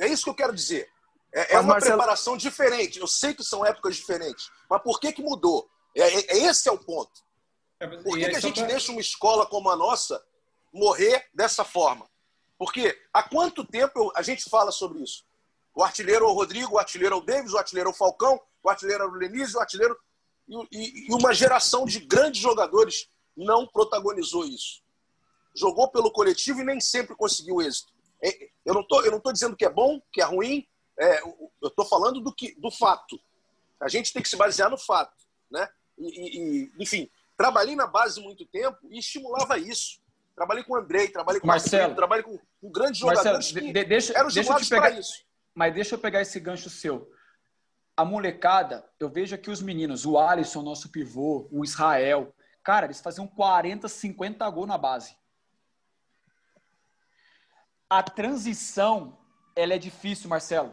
É isso que eu quero dizer. É, é uma Marcelo- preparação diferente. Eu sei que são épocas diferentes, mas por que, que mudou? É, é- esse é o ponto. Por E que, que a gente pra- deixa uma escola como a nossa morrer dessa forma? Porque há quanto tempo a gente fala sobre isso? O artilheiro é o Rodrigo, o artilheiro é o Davis, o artilheiro é o Falcão, o artilheiro é o Lenise, o artilheiro. E, e- e uma geração de grandes jogadores não protagonizou isso. Jogou pelo coletivo e nem sempre conseguiu êxito. É, Eu não estou dizendo que é bom, que é ruim, é, eu estou falando do, que, do fato. A gente tem que se basear no fato. Né? E- e, enfim, trabalhei na base muito tempo e estimulava isso. Trabalhei com o Andrei, trabalhei com o Marcelo. Marcelo, trabalhei com, com grandes Marcelo, jogadores de- que de- deixa, eram deixa eu te pegar. isso. Mas deixa eu pegar esse gancho seu. A molecada, eu vejo aqui os meninos, o Alisson, nosso pivô, o Israel, cara, eles faziam 40, 50 gols na base. A transição, ela é difícil, Marcelo.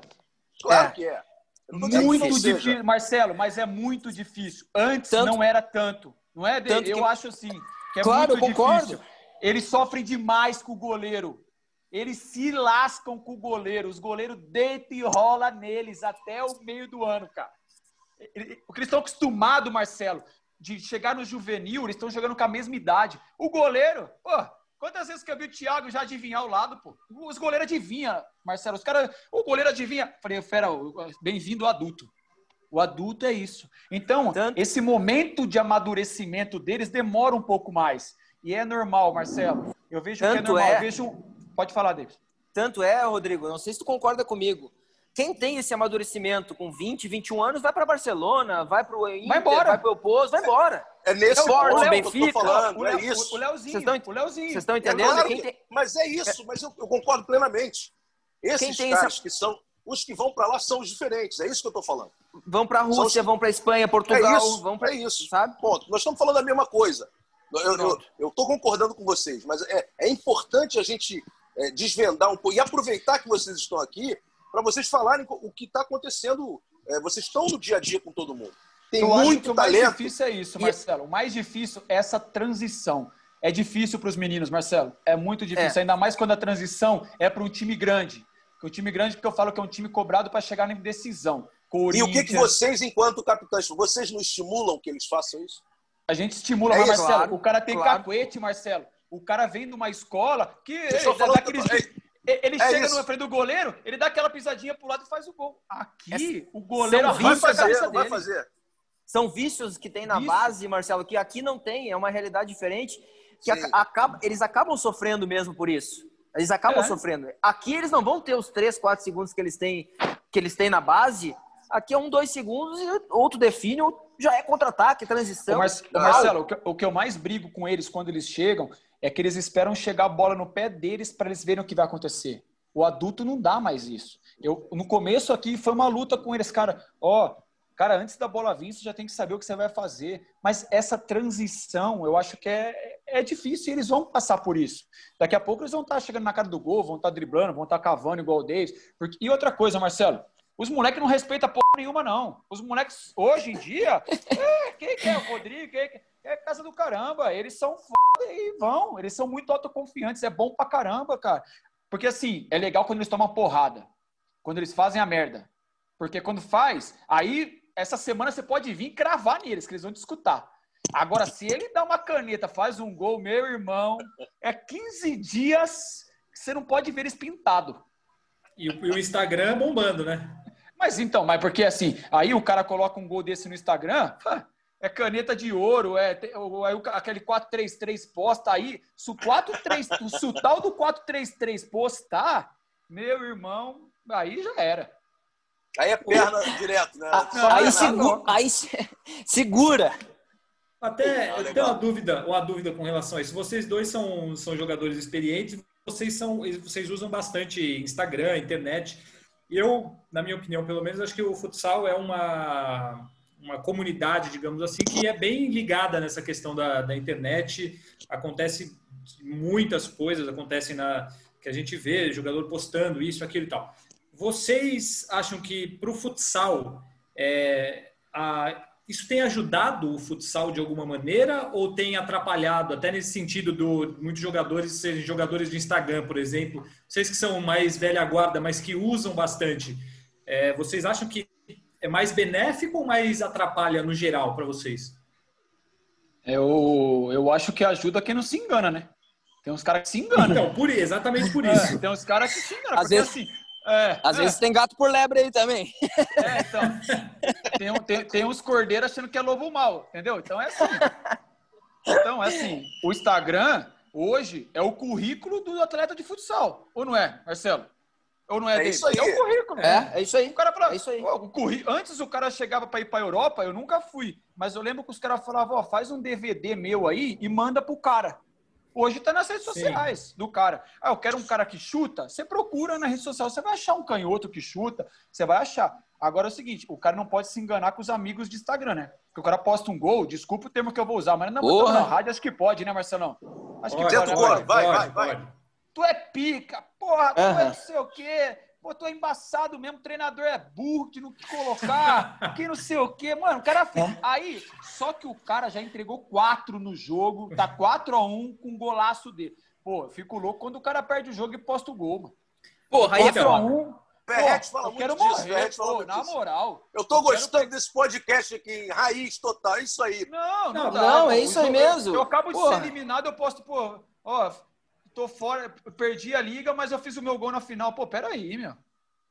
Claro É. que é. Muito não seja. difícil, Marcelo, mas é muito difícil. Antes Tanto- não era tanto. Não é? De- Tanto eu que- acho assim, que é Claro, muito eu concordo. difícil. Eles sofrem demais com o goleiro. Eles se lascam com o goleiro. Os goleiros deitam e rola neles até o meio do ano, cara. Porque eles estão acostumados, Marcelo, de chegar no juvenil, eles estão jogando com a mesma idade. O goleiro, pô, quantas vezes que eu vi o Thiago já adivinhar o lado, pô? Os goleiros adivinham, Marcelo. Os caras, o goleiro adivinha. Falei, fera, bem-vindo ao adulto. O adulto é isso. Então, Tanto- esse momento de amadurecimento deles demora um pouco mais. E é normal, Marcelo. Eu vejo que é Tanto normal. é- Eu vejo... Pode falar, David. Tanto é, Rodrigo, não sei se tu concorda comigo. Quem tem esse amadurecimento com 20, 21 anos vai para Barcelona, vai para o Inter, Vai embora. vai para o Poço, vai embora. É nesse Esporte, ponto que eu Benfica, tô falando, o, é Léo- isso. o Leozinho. Vocês estão o Leozinho. Vocês estão É entendendo? claro Quem que- tem- Mas é isso, mas eu, eu concordo plenamente. Esses Quem tem caras essa- que são. os que vão para lá são os diferentes. É isso que eu estou falando. Vão para a Rússia, os... vão para a Espanha, Portugal, é isso, vão para é isso, sabe? Ponto. Nós estamos falando a mesma coisa. Eu estou concordando com vocês, mas é, é importante a gente é, desvendar um pouco e aproveitar que vocês estão aqui para vocês falarem o que está acontecendo. É, vocês estão no dia a dia com todo mundo. Tem eu muito o talento. O mais difícil é isso, Marcelo. O mais difícil é essa transição. É difícil para os meninos, Marcelo. É muito difícil, é. ainda mais quando a transição é para um time grande. O time grande, porque eu falo que é um time cobrado para chegar na decisão. E o que, que vocês, enquanto capitães, vocês não estimulam que eles façam isso? A gente estimula, é mas, Marcelo, claro, o cara tem claro. cacuete, Marcelo. O cara vem de uma escola que ele, dá aqueles, ele é chega isso. no frente do goleiro, ele dá aquela pisadinha pro lado e faz o gol. Aqui, o goleiro vai fazer, vai fazer. São vícios que tem na Vício. base, Marcelo, que aqui não tem, é uma realidade diferente, que acaba, eles acabam sofrendo mesmo por isso. Eles acabam é. sofrendo. Aqui eles não vão ter os 3, 4 segundos que eles têm, que eles têm na base. Aqui é um, dois segundos e outro define, já é contra-ataque, transição. Ô, Mar Ô Marcelo, o que, o que eu mais brigo com eles quando eles chegam é que eles esperam chegar a bola no pé deles para eles verem o que vai acontecer. O adulto não dá mais isso. Eu, no começo aqui foi uma luta com eles, cara. Ó, cara, antes da bola vir, você já tem que saber o que você vai fazer. Mas essa transição, eu acho que é, é difícil e eles vão passar por isso. Daqui a pouco eles vão estar chegando na cara do gol, vão estar driblando, vão estar cavando igual o Davis. Porque... E outra coisa, Marcelo, os moleques não respeitam porra nenhuma, não. Os moleques, hoje em dia, <laughs> é, quem que é o Rodrigo? Quem que é casa do caramba. Eles são foda e vão. Eles são muito autoconfiantes. É bom pra caramba, cara. Porque assim, é legal quando eles tomam porrada. Quando eles fazem a merda. Porque quando faz, aí essa semana você pode vir cravar neles, que eles vão te escutar. Agora, se ele dá uma caneta, faz um gol, meu irmão, é 15 dias que você não pode ver eles pintado. E o, e o Instagram bombando, né? Mas então, mas porque assim, aí o cara coloca um gol desse no Instagram, é caneta de ouro, é, é aquele 433 posta aí. Se o, 43, <laughs> se o tal do 433 postar, meu irmão, aí já era. Aí é perna direto, né? Ah, aí, segura, aí <laughs> segura. Até eu tenho uma dúvida, uma dúvida com relação a isso. Vocês dois são, são jogadores experientes, vocês são, vocês usam bastante Instagram, internet. Eu, na minha opinião, pelo menos, acho que o futsal é uma uma comunidade, digamos assim, que é bem ligada nessa questão da, da internet. Acontece muitas coisas, acontecem na que a gente vê jogador postando isso, aquilo e tal. Vocês acham que para o futsal é, a, isso tem ajudado o futsal de alguma maneira ou tem atrapalhado, até nesse sentido do muitos jogadores serem jogadores de Instagram, por exemplo, vocês que são mais velha guarda, mas que usam bastante, é, vocês acham que é mais benéfico ou mais atrapalha no geral para vocês? Eu, eu acho que ajuda quem não se engana, né? Tem uns caras que se enganam. Então, por, exatamente por isso. É, tem uns caras que se enganam. Às vezes, assim, é, Às é. vezes tem gato por lebre aí também. É, então. Tem, tem, tem uns cordeiros achando que é lobo mal, entendeu? Então é assim. Então, é assim. O Instagram, hoje, é o currículo do atleta de futsal. Ou não é, Marcelo? Ou não é, é dele? Isso aí. É o currículo. É, é isso aí. O cara fala, é isso aí. o curri... Antes o cara chegava para ir para Europa, eu nunca fui. Mas eu lembro que os caras falavam, ó, faz um DVD meu aí e manda pro cara. Hoje tá nas redes sociais Sim. do cara. Ah, eu quero um cara que chuta. Você procura na rede social, você vai achar um canhoto que chuta, você vai achar. Agora é o seguinte, o cara não pode se enganar com os amigos de Instagram, né? Porque o cara posta um gol, desculpa o termo que eu vou usar, mas não na rádio acho que pode, né, Marcelão? Acho pode, que pode. pode. Vai, vai, vai. Tu é pica, porra, tu é não sei o quê. Pô, tô embaçado mesmo, o treinador é burro de não te colocar, que não sei o quê. Mano, o cara fez. É. Aí, só que o cara já entregou quatro no jogo, tá 4 a 1 com um golaço dele. Pô, eu fico louco quando o cara perde o jogo e posta o gol, mano. Porra, aí é 4 a 1 Perrete fala muito quero disso, morrer, pô, na moral. Eu tô eu gostando quero... desse podcast aqui, raiz total, é isso aí. Não, não, não, dá, não é isso aí mesmo. Eu, eu acabo de ser eliminado, eu posto, pô, ó, tô fora, perdi a liga, mas eu fiz o meu gol na final. Pô, peraí, meu.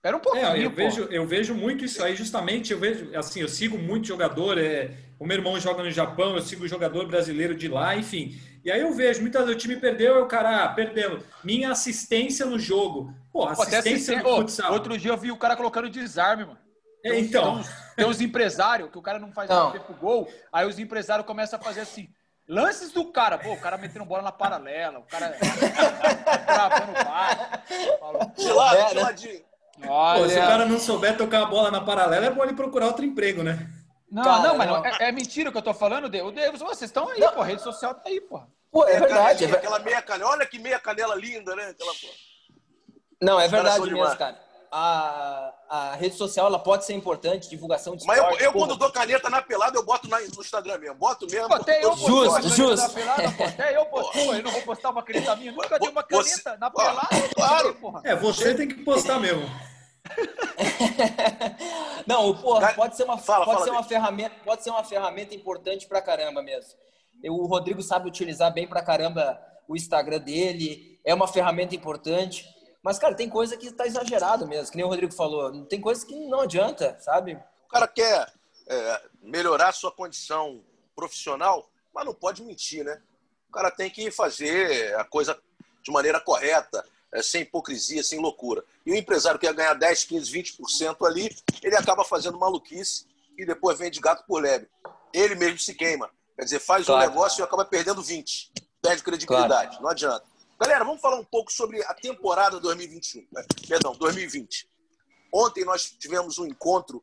Pera um pouquinho. É, eu, vejo, eu vejo muito isso aí, justamente. Eu vejo, assim, eu sigo muito jogador. É, o meu irmão joga no Japão, eu sigo jogador brasileiro de lá, enfim. E aí eu vejo, muitas vezes o time perdeu, eu, cara, ah, perdendo. Minha assistência no jogo. Pô, assistência no futsal. Outro dia eu vi o cara colocando desarme, mano. É, então. Tem uns, empresários que o cara não faz não. tempo gol, aí os empresários começam a fazer assim. Lances do cara, pô, o cara metendo bola na paralela, o cara <laughs> travando o bar. Gelado, geladinho. Olha... Pô, se o cara não souber tocar a bola na paralela, é bom ele procurar outro emprego, né? Não, cara, não, mas não, é, é, mentira o que eu tô falando, Deus. Deus vocês estão aí, pô, a rede social tá aí, pô. Pô, é, verdade. É aquela meia canela, olha que meia canela linda, né? Aquela, pô. Não, é verdade mesmo, cara a, a rede social ela pode ser importante, divulgação de Mas esporte, eu, eu quando dou caneta na pelada, eu boto na, no Instagram mesmo. Boto mesmo. Pô, até eu justo, justo. Pelada, pô, até eu posto, eu não vou postar uma caneta minha. Nunca dei uma caneta você, na pelada. Claro. Porra. É, você tem que postar mesmo. <laughs> não, porra, pode ser uma, fala, pode fala ser uma ferramenta, pode ser uma ferramenta importante pra caramba mesmo. Eu, o Rodrigo sabe utilizar bem pra caramba o Instagram dele, é uma ferramenta importante. Mas, cara, tem coisa que tá exagerado mesmo, que nem o Rodrigo falou. Tem coisa que não adianta, sabe? O cara quer é, melhorar sua condição profissional, mas não pode mentir, né? O cara tem que fazer a coisa de maneira correta, é, sem hipocrisia, sem loucura. E o empresário que quer ganhar 10, 15, 20% ali, ele acaba fazendo maluquice e depois vende gato por lebre. Ele mesmo se queima. Quer dizer, faz claro. um negócio e acaba perdendo 20. Perde credibilidade. Claro. Não adianta. Galera, vamos falar um pouco sobre a temporada 2021. Né? Perdão, 2020. Ontem nós tivemos um encontro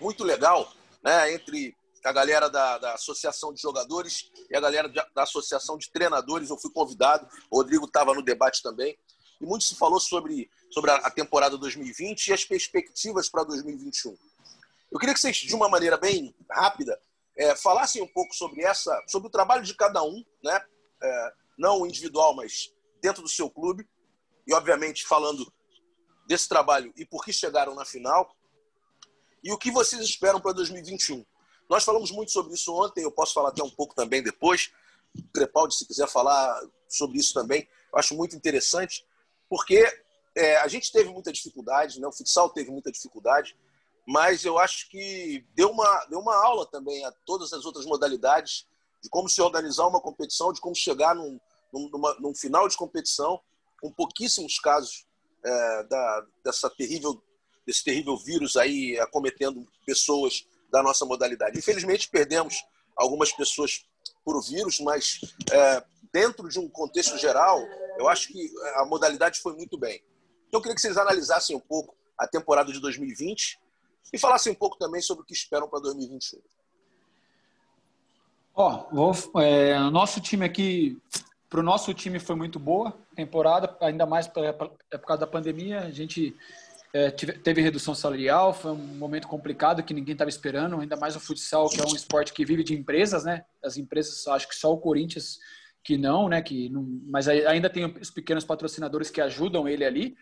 muito legal né, entre a galera da, da, Associação de Jogadores e a galera da Associação de Treinadores. Eu fui convidado, o Rodrigo estava no debate também. E muito se falou sobre, sobre a, temporada 2020 e as perspectivas para 2021. Eu queria que vocês, de uma maneira bem rápida, é, falassem um pouco sobre essa, sobre o trabalho de cada um, né? É, não individual, mas dentro do seu clube. E, obviamente, falando desse trabalho e por que chegaram na final. E o que vocês esperam para 2021. Nós falamos muito sobre isso ontem, eu posso falar até um pouco também depois. Crepaldi, se quiser falar sobre isso também, eu acho muito interessante, porque é, a gente teve muita dificuldade, né? o futsal teve muita dificuldade, mas eu acho que deu uma, deu uma aula também a todas as outras modalidades de como se organizar uma competição, de como chegar num, numa, num final de competição, com pouquíssimos casos é, da, dessa terrível, desse terrível vírus aí acometendo pessoas da nossa modalidade. Infelizmente, perdemos algumas pessoas por vírus, mas é, dentro de um contexto geral, eu acho que a modalidade foi muito bem. Então, eu queria que vocês analisassem um pouco a temporada de 2020 e falassem um pouco também sobre o que esperam para 2021. Ó, oh, é, nosso time aqui, para o nosso time foi muito boa temporada, ainda mais por, por causa da pandemia. A gente é, teve redução salarial, foi um momento complicado que ninguém estava esperando, ainda mais o futsal, que é um esporte que vive de empresas, né? As empresas, acho que só o Corinthians que não, né? Que não, mas ainda tem os pequenos patrocinadores que ajudam ele ali.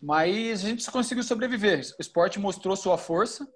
Mas a gente conseguiu sobreviver. O esporte mostrou sua força.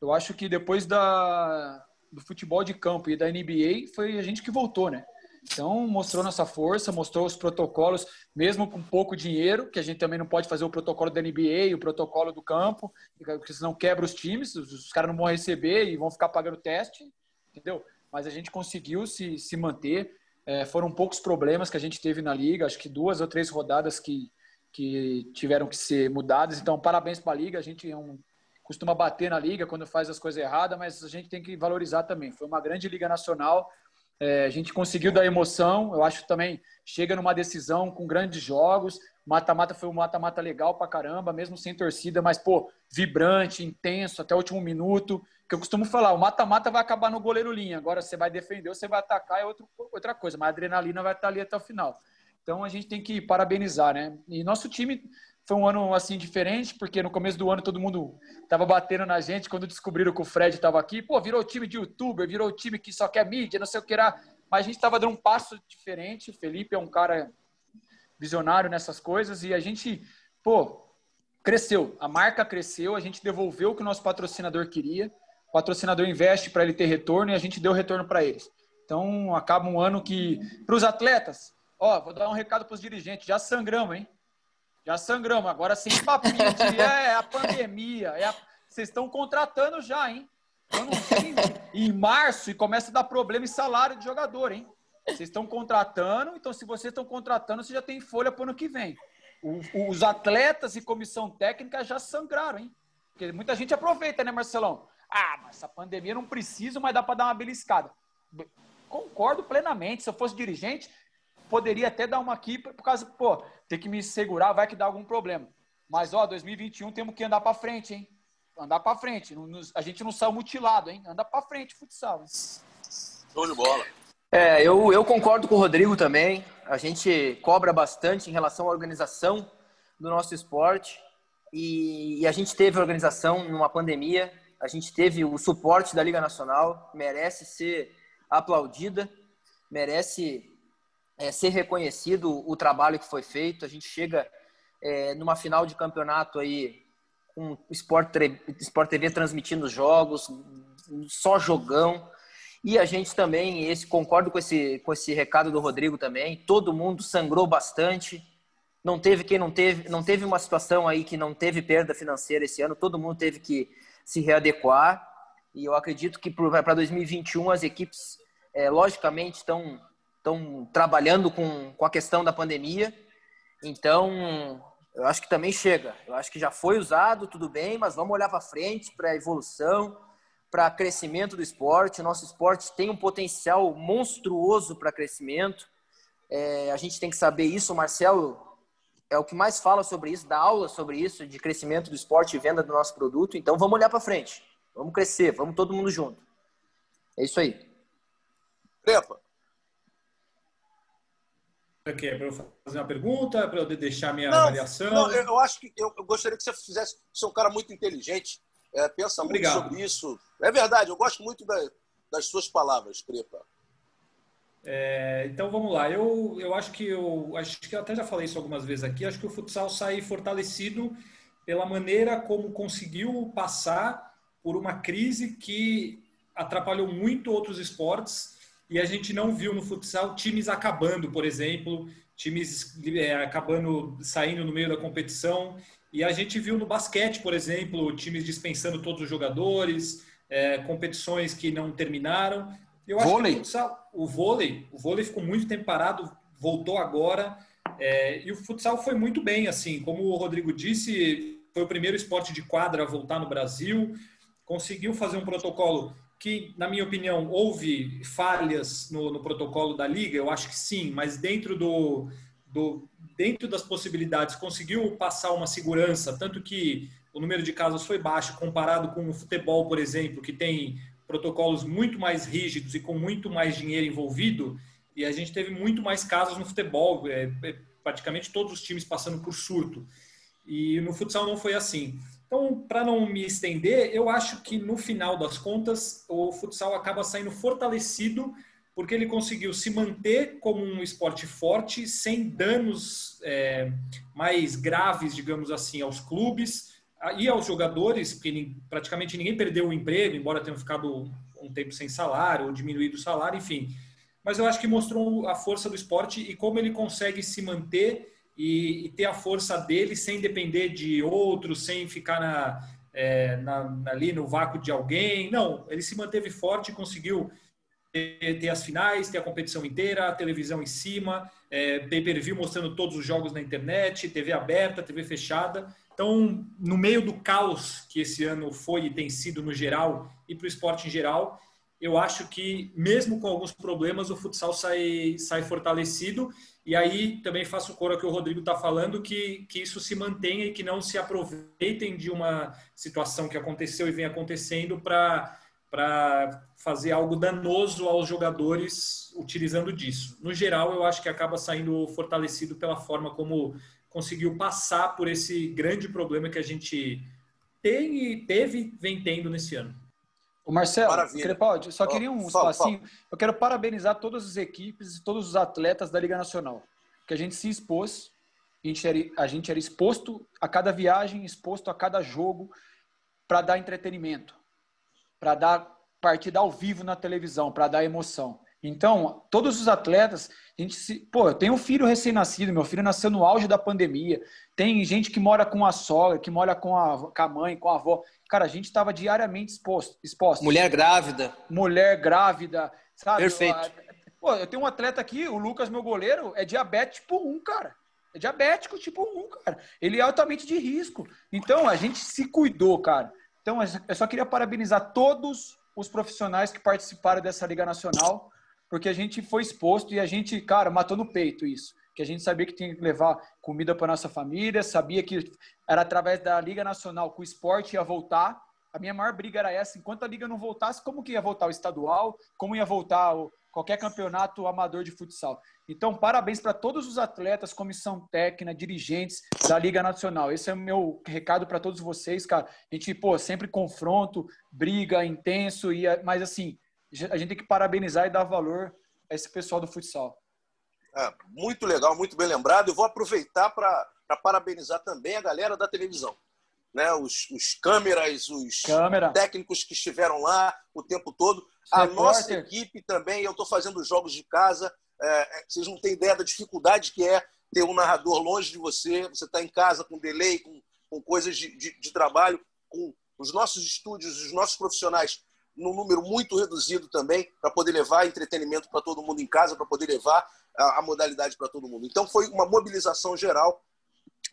Eu acho que depois da, do futebol de campo e da NBA foi a gente que voltou, né? Então, mostrou nossa força, mostrou os protocolos, mesmo com pouco dinheiro, que a gente também não pode fazer o protocolo da NBA, o protocolo do campo, porque senão quebra os times, os, caras não vão receber e vão ficar pagando teste, entendeu? Mas a gente conseguiu se, se manter. É, foram poucos problemas que a gente teve na liga, acho que duas ou três rodadas que, que tiveram que ser mudadas. Então, parabéns para a liga, a gente é um, costuma bater na liga quando faz as coisas erradas, mas a gente tem que valorizar também. Foi uma grande liga nacional, é, a gente conseguiu dar emoção, eu acho também chega numa decisão com grandes jogos. Mata-mata foi um mata-mata legal pra caramba, mesmo sem torcida, mas, pô, vibrante, intenso, até o último minuto. Que eu costumo falar, o mata-mata vai acabar no goleiro linha. Agora você vai defender ou você vai atacar é outro, outra coisa, mas a adrenalina vai estar ali até o final. Então a gente tem que parabenizar, né? E nosso time foi um ano assim diferente, porque no começo do ano todo mundo tava batendo na gente quando descobriram que o Fred estava aqui. Pô, virou time de youtuber, virou time que só quer mídia, não sei o que era. Mas a gente estava dando um passo diferente. O Felipe é um cara visionário nessas coisas e a gente, pô, cresceu. A marca cresceu, a gente devolveu o que o nosso patrocinador queria. O patrocinador investe para ele ter retorno e a gente deu retorno para eles. Então, acaba um ano que, para os atletas, ó, vou dar um recado para os dirigentes, já sangramos, hein? Já sangramos. Agora sem papinho de é a pandemia. É a... Vocês estão contratando já, hein? em março e começa a dar problema em salário de jogador, hein? Vocês estão contratando, então se vocês estão contratando, você já tem folha para o ano que vem. O, os atletas e comissão técnica já sangraram, hein? Porque muita gente aproveita, né, Marcelão? Ah, mas essa pandemia não precisa, mas dá para dar uma beliscada. Concordo plenamente. Se eu fosse dirigente, poderia até dar uma aqui por causa, pô, ter que me segurar, vai que dá algum problema. Mas, ó, 2021 temos que andar para frente, hein? Andar para frente. A gente não saiu mutilado, hein? Andar para frente, futsal. Hein? Show de bola. É, eu, eu concordo com o Rodrigo também. A gente cobra bastante em relação à organização do nosso esporte. E, e a gente teve organização numa pandemia. A gente teve o suporte da Liga Nacional. Merece ser aplaudida. Merece é, ser reconhecido o trabalho que foi feito. A gente chega é, numa final de campeonato aí com o Sport, Sport TV transmitindo jogos, só jogão. E a gente também, esse concordo com esse, com esse recado do Rodrigo também, todo mundo sangrou bastante. Não teve quem não teve, não teve uma situação aí que não teve perda financeira esse ano, todo mundo teve que se readequar. E eu acredito que para 2021 as equipes, é, logicamente, estão estão trabalhando com, com a questão da pandemia. Então, eu acho que também chega. Eu acho que já foi usado, tudo bem, mas vamos olhar para frente, para a evolução, para crescimento do esporte. O nosso esporte tem um potencial monstruoso para crescimento. É, a gente tem que saber isso. O Marcelo é o que mais fala sobre isso, dá aula sobre isso, de crescimento do esporte e venda do nosso produto. Então vamos olhar para frente. Vamos crescer, vamos todo mundo junto. É isso aí. Trepa. Quer para eu fazer uma pergunta, para eu deixar minha não, avaliação? Não, eu acho que eu, eu gostaria que você fizesse. Você é um cara muito inteligente é, pensa Obrigado. muito sobre isso. É verdade, eu gosto muito da, das suas palavras, Crepa. É, então vamos lá. Eu, eu acho que eu acho que eu até já falei isso algumas vezes aqui. Acho que o futsal sai fortalecido pela maneira como conseguiu passar por uma crise que atrapalhou muito outros esportes e a gente não viu no futsal times acabando, por exemplo, times é, acabando saindo no meio da competição e a gente viu no basquete, por exemplo, times dispensando todos os jogadores, é, competições que não terminaram. Eu acho vôlei. que o, futsal, o vôlei, o vôlei ficou muito tempo parado, voltou agora. É, e o futsal foi muito bem, assim, como o Rodrigo disse, foi o primeiro esporte de quadra a voltar no Brasil, conseguiu fazer um protocolo que, na minha opinião, houve falhas no, no protocolo da liga, eu acho que sim, mas dentro do, do, dentro das possibilidades, conseguiu passar uma segurança, tanto que o número de casos foi baixo comparado com o futebol, por exemplo, que tem protocolos muito mais rígidos e com muito mais dinheiro envolvido, e a gente teve muito mais casos no futebol, é, é, praticamente todos os times passando por surto. E no futsal não foi assim. Então, para não me estender, eu acho que no final das contas, o futsal acaba saindo fortalecido porque ele conseguiu se manter como um esporte forte, sem danos é, mais graves, digamos assim, aos clubes e aos jogadores, porque praticamente ninguém perdeu o emprego, embora tenham ficado um tempo sem salário ou diminuído o salário, enfim. Mas eu acho que mostrou a força do esporte e como ele consegue se manter e, e ter a força dele sem depender de outros, sem ficar na, é, na, ali no vácuo de alguém. Não, ele se manteve forte e conseguiu ter, as finais, ter a competição inteira, a televisão em cima, é, pay-per-view mostrando todos os jogos na internet, TV aberta, TV fechada. Então, no meio do caos que esse ano foi e tem sido no geral e para o esporte em geral, eu acho que, mesmo com alguns problemas, o futsal sai, sai fortalecido. E aí também faço coro ao que o Rodrigo está falando, que, que isso se mantenha e que não se aproveitem de uma situação que aconteceu e vem acontecendo para para fazer algo danoso aos jogadores utilizando disso. No geral, eu acho que acaba saindo fortalecido pela forma como conseguiu passar por esse grande problema que a gente tem e teve vem tendo nesse ano. O Marcelo, Crepaldi, só queria um espacinho. Eu quero parabenizar todas as equipes e todos os atletas da Liga Nacional, que a gente se expôs, a gente era, a gente era exposto a cada viagem, exposto a cada jogo para dar entretenimento para dar partida ao vivo na televisão, para dar emoção. Então, todos os atletas, a gente se, pô, eu tenho um filho recém-nascido, meu filho nasceu no auge da pandemia. Tem gente que mora com a sogra, que mora com a, com a mãe, com a avó. Cara, a gente estava diariamente exposto, exposto. Mulher grávida. Mulher grávida, sabe? Perfeito. Pô, eu tenho um atleta aqui, o Lucas, meu goleiro, é diabetes tipo 1, cara. É diabético tipo 1, cara. Ele é altamente de risco. Então, a gente se cuidou, cara. Então, eu só queria parabenizar todos os profissionais que participaram dessa Liga Nacional, porque a gente foi exposto e a gente, cara, matou no peito isso. Que a gente sabia que tinha que levar comida para nossa família, sabia que era através da Liga Nacional que o esporte ia voltar. A minha maior briga era essa: enquanto a liga não voltasse, como que ia voltar o estadual? Como ia voltar o, qualquer campeonato amador de futsal? Então, parabéns para todos os atletas, comissão técnica, dirigentes da Liga Nacional. Esse é o meu recado para todos vocês, cara. A gente, pô, sempre confronto, briga, intenso, e, mas assim, a gente tem que parabenizar e dar valor a esse pessoal do futsal. É, muito legal, muito bem lembrado. Eu vou aproveitar para parabenizar também a galera da televisão. Né, os, os câmeras, os Câmera. técnicos que estiveram lá o tempo todo. A nossa equipe também, eu estou fazendo jogos de casa, é, é, vocês não têm ideia da dificuldade que é ter um narrador longe de você, você está em casa com delay, com, com coisas de, de, de, trabalho, com os nossos estúdios, os nossos profissionais num número muito reduzido também, para poder levar entretenimento para todo mundo em casa, para poder levar a, modalidade para todo mundo. Então foi uma mobilização geral.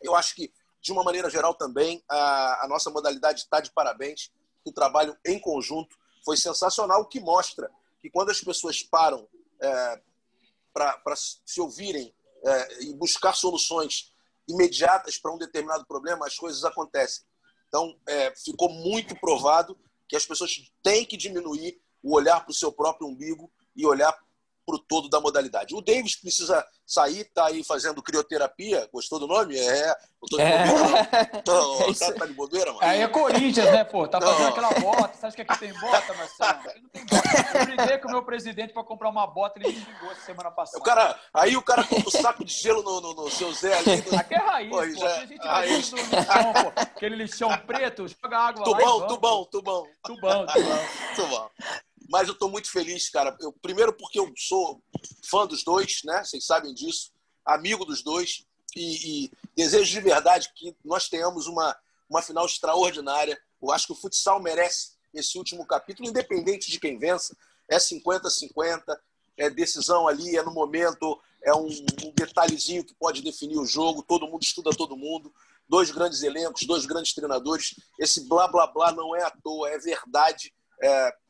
Eu acho que, de uma maneira geral também, a, a nossa modalidade está de parabéns. O trabalho em conjunto foi sensacional, o que mostra que quando as pessoas param é, para se ouvirem é, e buscar soluções imediatas para um determinado problema, as coisas acontecem. Então, é, ficou muito provado que as pessoas têm que diminuir o olhar para o seu próprio umbigo e olhar para o todo da modalidade. O Davis precisa sair, tá aí fazendo crioterapia. Gostou do nome? É. Eu tô de é. bobeira, não. <laughs> é tá, tá de bobeira, mano? Aí é Corinthians, né, pô? Tá fazendo não. aquela bota. Você acha que aqui tem bota, Marcelo? Aqui não tem bota. Eu briguei com o meu presidente para comprar uma bota, ele me xingou essa semana passada. O cara, aí o cara compra o saco de gelo no, no, no seu Zé ali. No... Aqui é raiz, pô. pô. Já... A gente raiz. No lixão, pô. Aquele lixão preto, joga água tubão, lá. Tubão, tubão, tubão. Tubão, tubão. Tubão. Mas eu estou muito feliz, cara. Eu, primeiro porque eu sou fã dos dois, né? Vocês sabem disso. Amigo dos dois. E, e desejo de verdade que nós tenhamos uma, uma final extraordinária. Eu acho que o futsal merece esse último capítulo, independente de quem vença. É 50-50, é decisão ali, é no momento, é um, um, detalhezinho que pode definir o jogo. Todo mundo estuda todo mundo. Dois grandes elencos, dois grandes treinadores. Esse blá blá blá não é à toa, é verdade. É,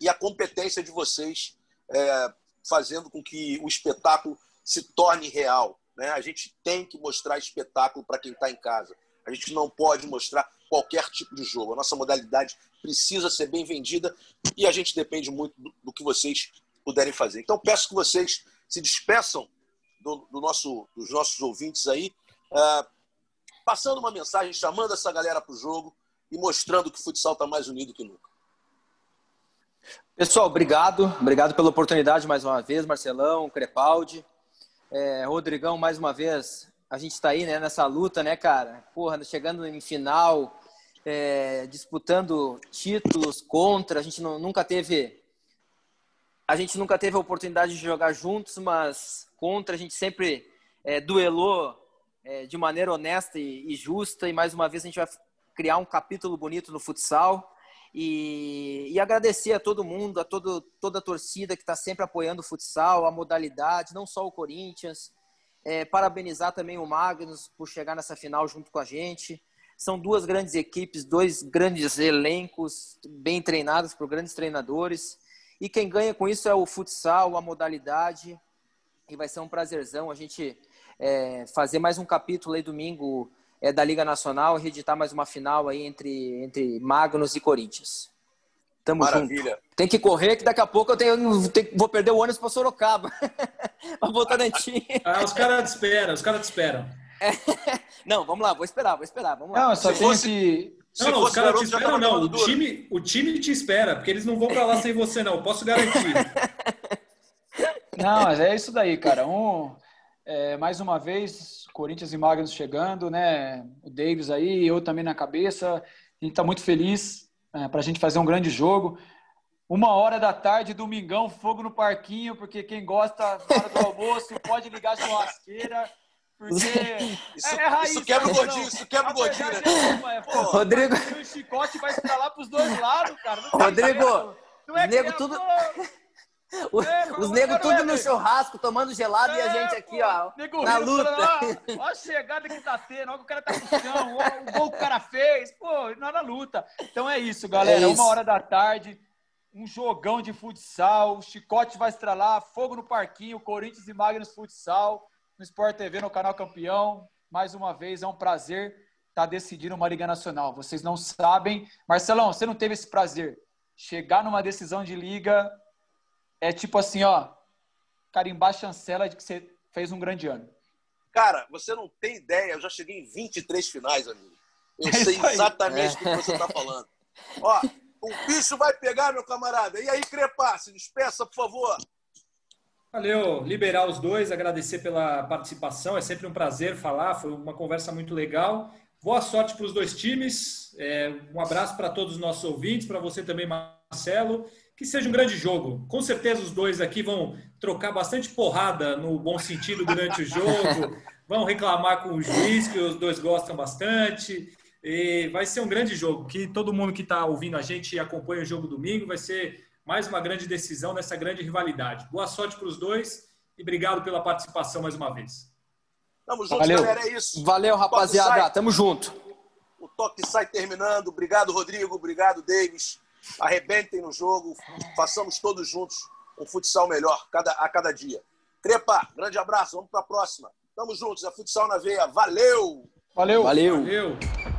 e a competência de vocês é, fazendo com que o espetáculo se torne real. Né? A gente tem que mostrar espetáculo para quem está em casa. A gente não pode mostrar qualquer tipo de jogo. A nossa modalidade precisa ser bem vendida e a gente depende muito do, do que vocês puderem fazer. Então, peço que vocês se despeçam do, do nosso, dos nossos ouvintes aí, uh, passando uma mensagem, chamando essa galera para o jogo e mostrando que o futsal está mais unido que nunca. Pessoal, obrigado. Obrigado pela oportunidade mais uma vez, Marcelão, Crepaldi. É, Rodrigão, mais uma vez, a gente está aí né, nessa luta, né, cara? Porra, chegando em final, é, disputando títulos contra. A gente não, nunca teve. A gente nunca teve a oportunidade de jogar juntos, mas contra a gente sempre é, duelou é, de maneira honesta e, e justa. E mais uma vez a gente vai criar um capítulo bonito no futsal. E, e, agradecer a todo mundo, a todo, toda a torcida que está sempre apoiando o futsal, a modalidade, não só o Corinthians. É, parabenizar também o Magnus por chegar nessa final junto com a gente. São duas grandes equipes, dois grandes elencos, bem treinados por grandes treinadores. E quem ganha com isso é o futsal, a modalidade. E vai ser um prazerzão a gente é, fazer mais um capítulo aí domingo é, da Liga Nacional reeditar mais uma final aí entre, entre Magnus e Corinthians. Tamo Maravilha. junto. Tem que correr, que daqui a pouco eu tenho, tenho vou perder o ônibus para Sorocaba. <laughs> para Votorantim. Ah, os caras te esperam, os caras te esperam. É. <laughs> Não, vamos lá, vou esperar, vou esperar, vamos lá. Não, só se tem fosse... Não, não, os caras te esperam, não. O time, o time te espera, porque eles não vão para lá sem você, não. Posso garantir. <laughs> Não, mas é isso daí, cara. Um, é, mais uma vez, Corinthians e Magnus chegando, né? O Davis aí, eu também na cabeça. A gente está muito feliz é, para a gente fazer um grande jogo. Uma hora da tarde, domingão, fogo no parquinho, porque quem gosta hora do almoço <laughs> pode ligar a churrasqueira. Porque <laughs> isso, é, é raiz, isso quebra o gordinho, isso quebra o gordinho. Né? É, pô, Rodrigo. O chicote vai lá para os dois lados, cara. Rodrigo, é nego tudo. O, é, <laughs> os negros tudo no churrasco, tomando gelado é, e a gente aqui, ó, nego na luta. <laughs> Olha a chegada que tá tendo, olha o cara tá no chão, o gol que o cara fez, pô, não é na luta. Então é isso, galera, é isso. uma hora da tarde, um jogão de futsal, o chicote vai estralar, fogo no parquinho, Corinthians e Magnus Futsal. no Sport TV, no canal Campeão. Mais uma vez, é um prazer estar tá decidindo uma Liga Nacional. Vocês não sabem. Marcelão, você não teve esse prazer. Chegar numa decisão de liga é tipo assim, ó, carimbar a chancela de que você fez um grande ano. Cara, você não tem ideia. Eu já cheguei em 23 finais, amigo. Eu <laughs> é sei exatamente o que você está falando. Ó, o bicho vai pegar, meu camarada. E aí, Crepá, se despeça, por favor. Valeu, liberar os dois, agradecer pela participação. É sempre um prazer falar, foi uma conversa muito legal. Boa sorte para os dois times. É, um abraço para todos os nossos ouvintes, para você também, Marcelo. Que seja um grande jogo. Com certeza os dois aqui vão trocar bastante porrada no bom sentido durante o jogo. <laughs> Vão reclamar com o juiz, que os dois gostam bastante. E vai ser um grande jogo. Que todo mundo que está ouvindo a gente acompanha o jogo domingo. Vai ser mais uma grande decisão nessa grande rivalidade. Boa sorte para os dois e obrigado pela participação mais uma vez. Tamo junto, Valeu. galera. É isso. Valeu, rapaziada. Tamo junto. O toque sai terminando. Obrigado, Rodrigo. Obrigado, Davis. Arrebentem no jogo. Façamos todos juntos um futsal melhor cada, a cada dia. Trepa, grande abraço. Vamos para a próxima. Tamo juntos. É futsal na veia. Valeu! Valeu! Valeu! Valeu.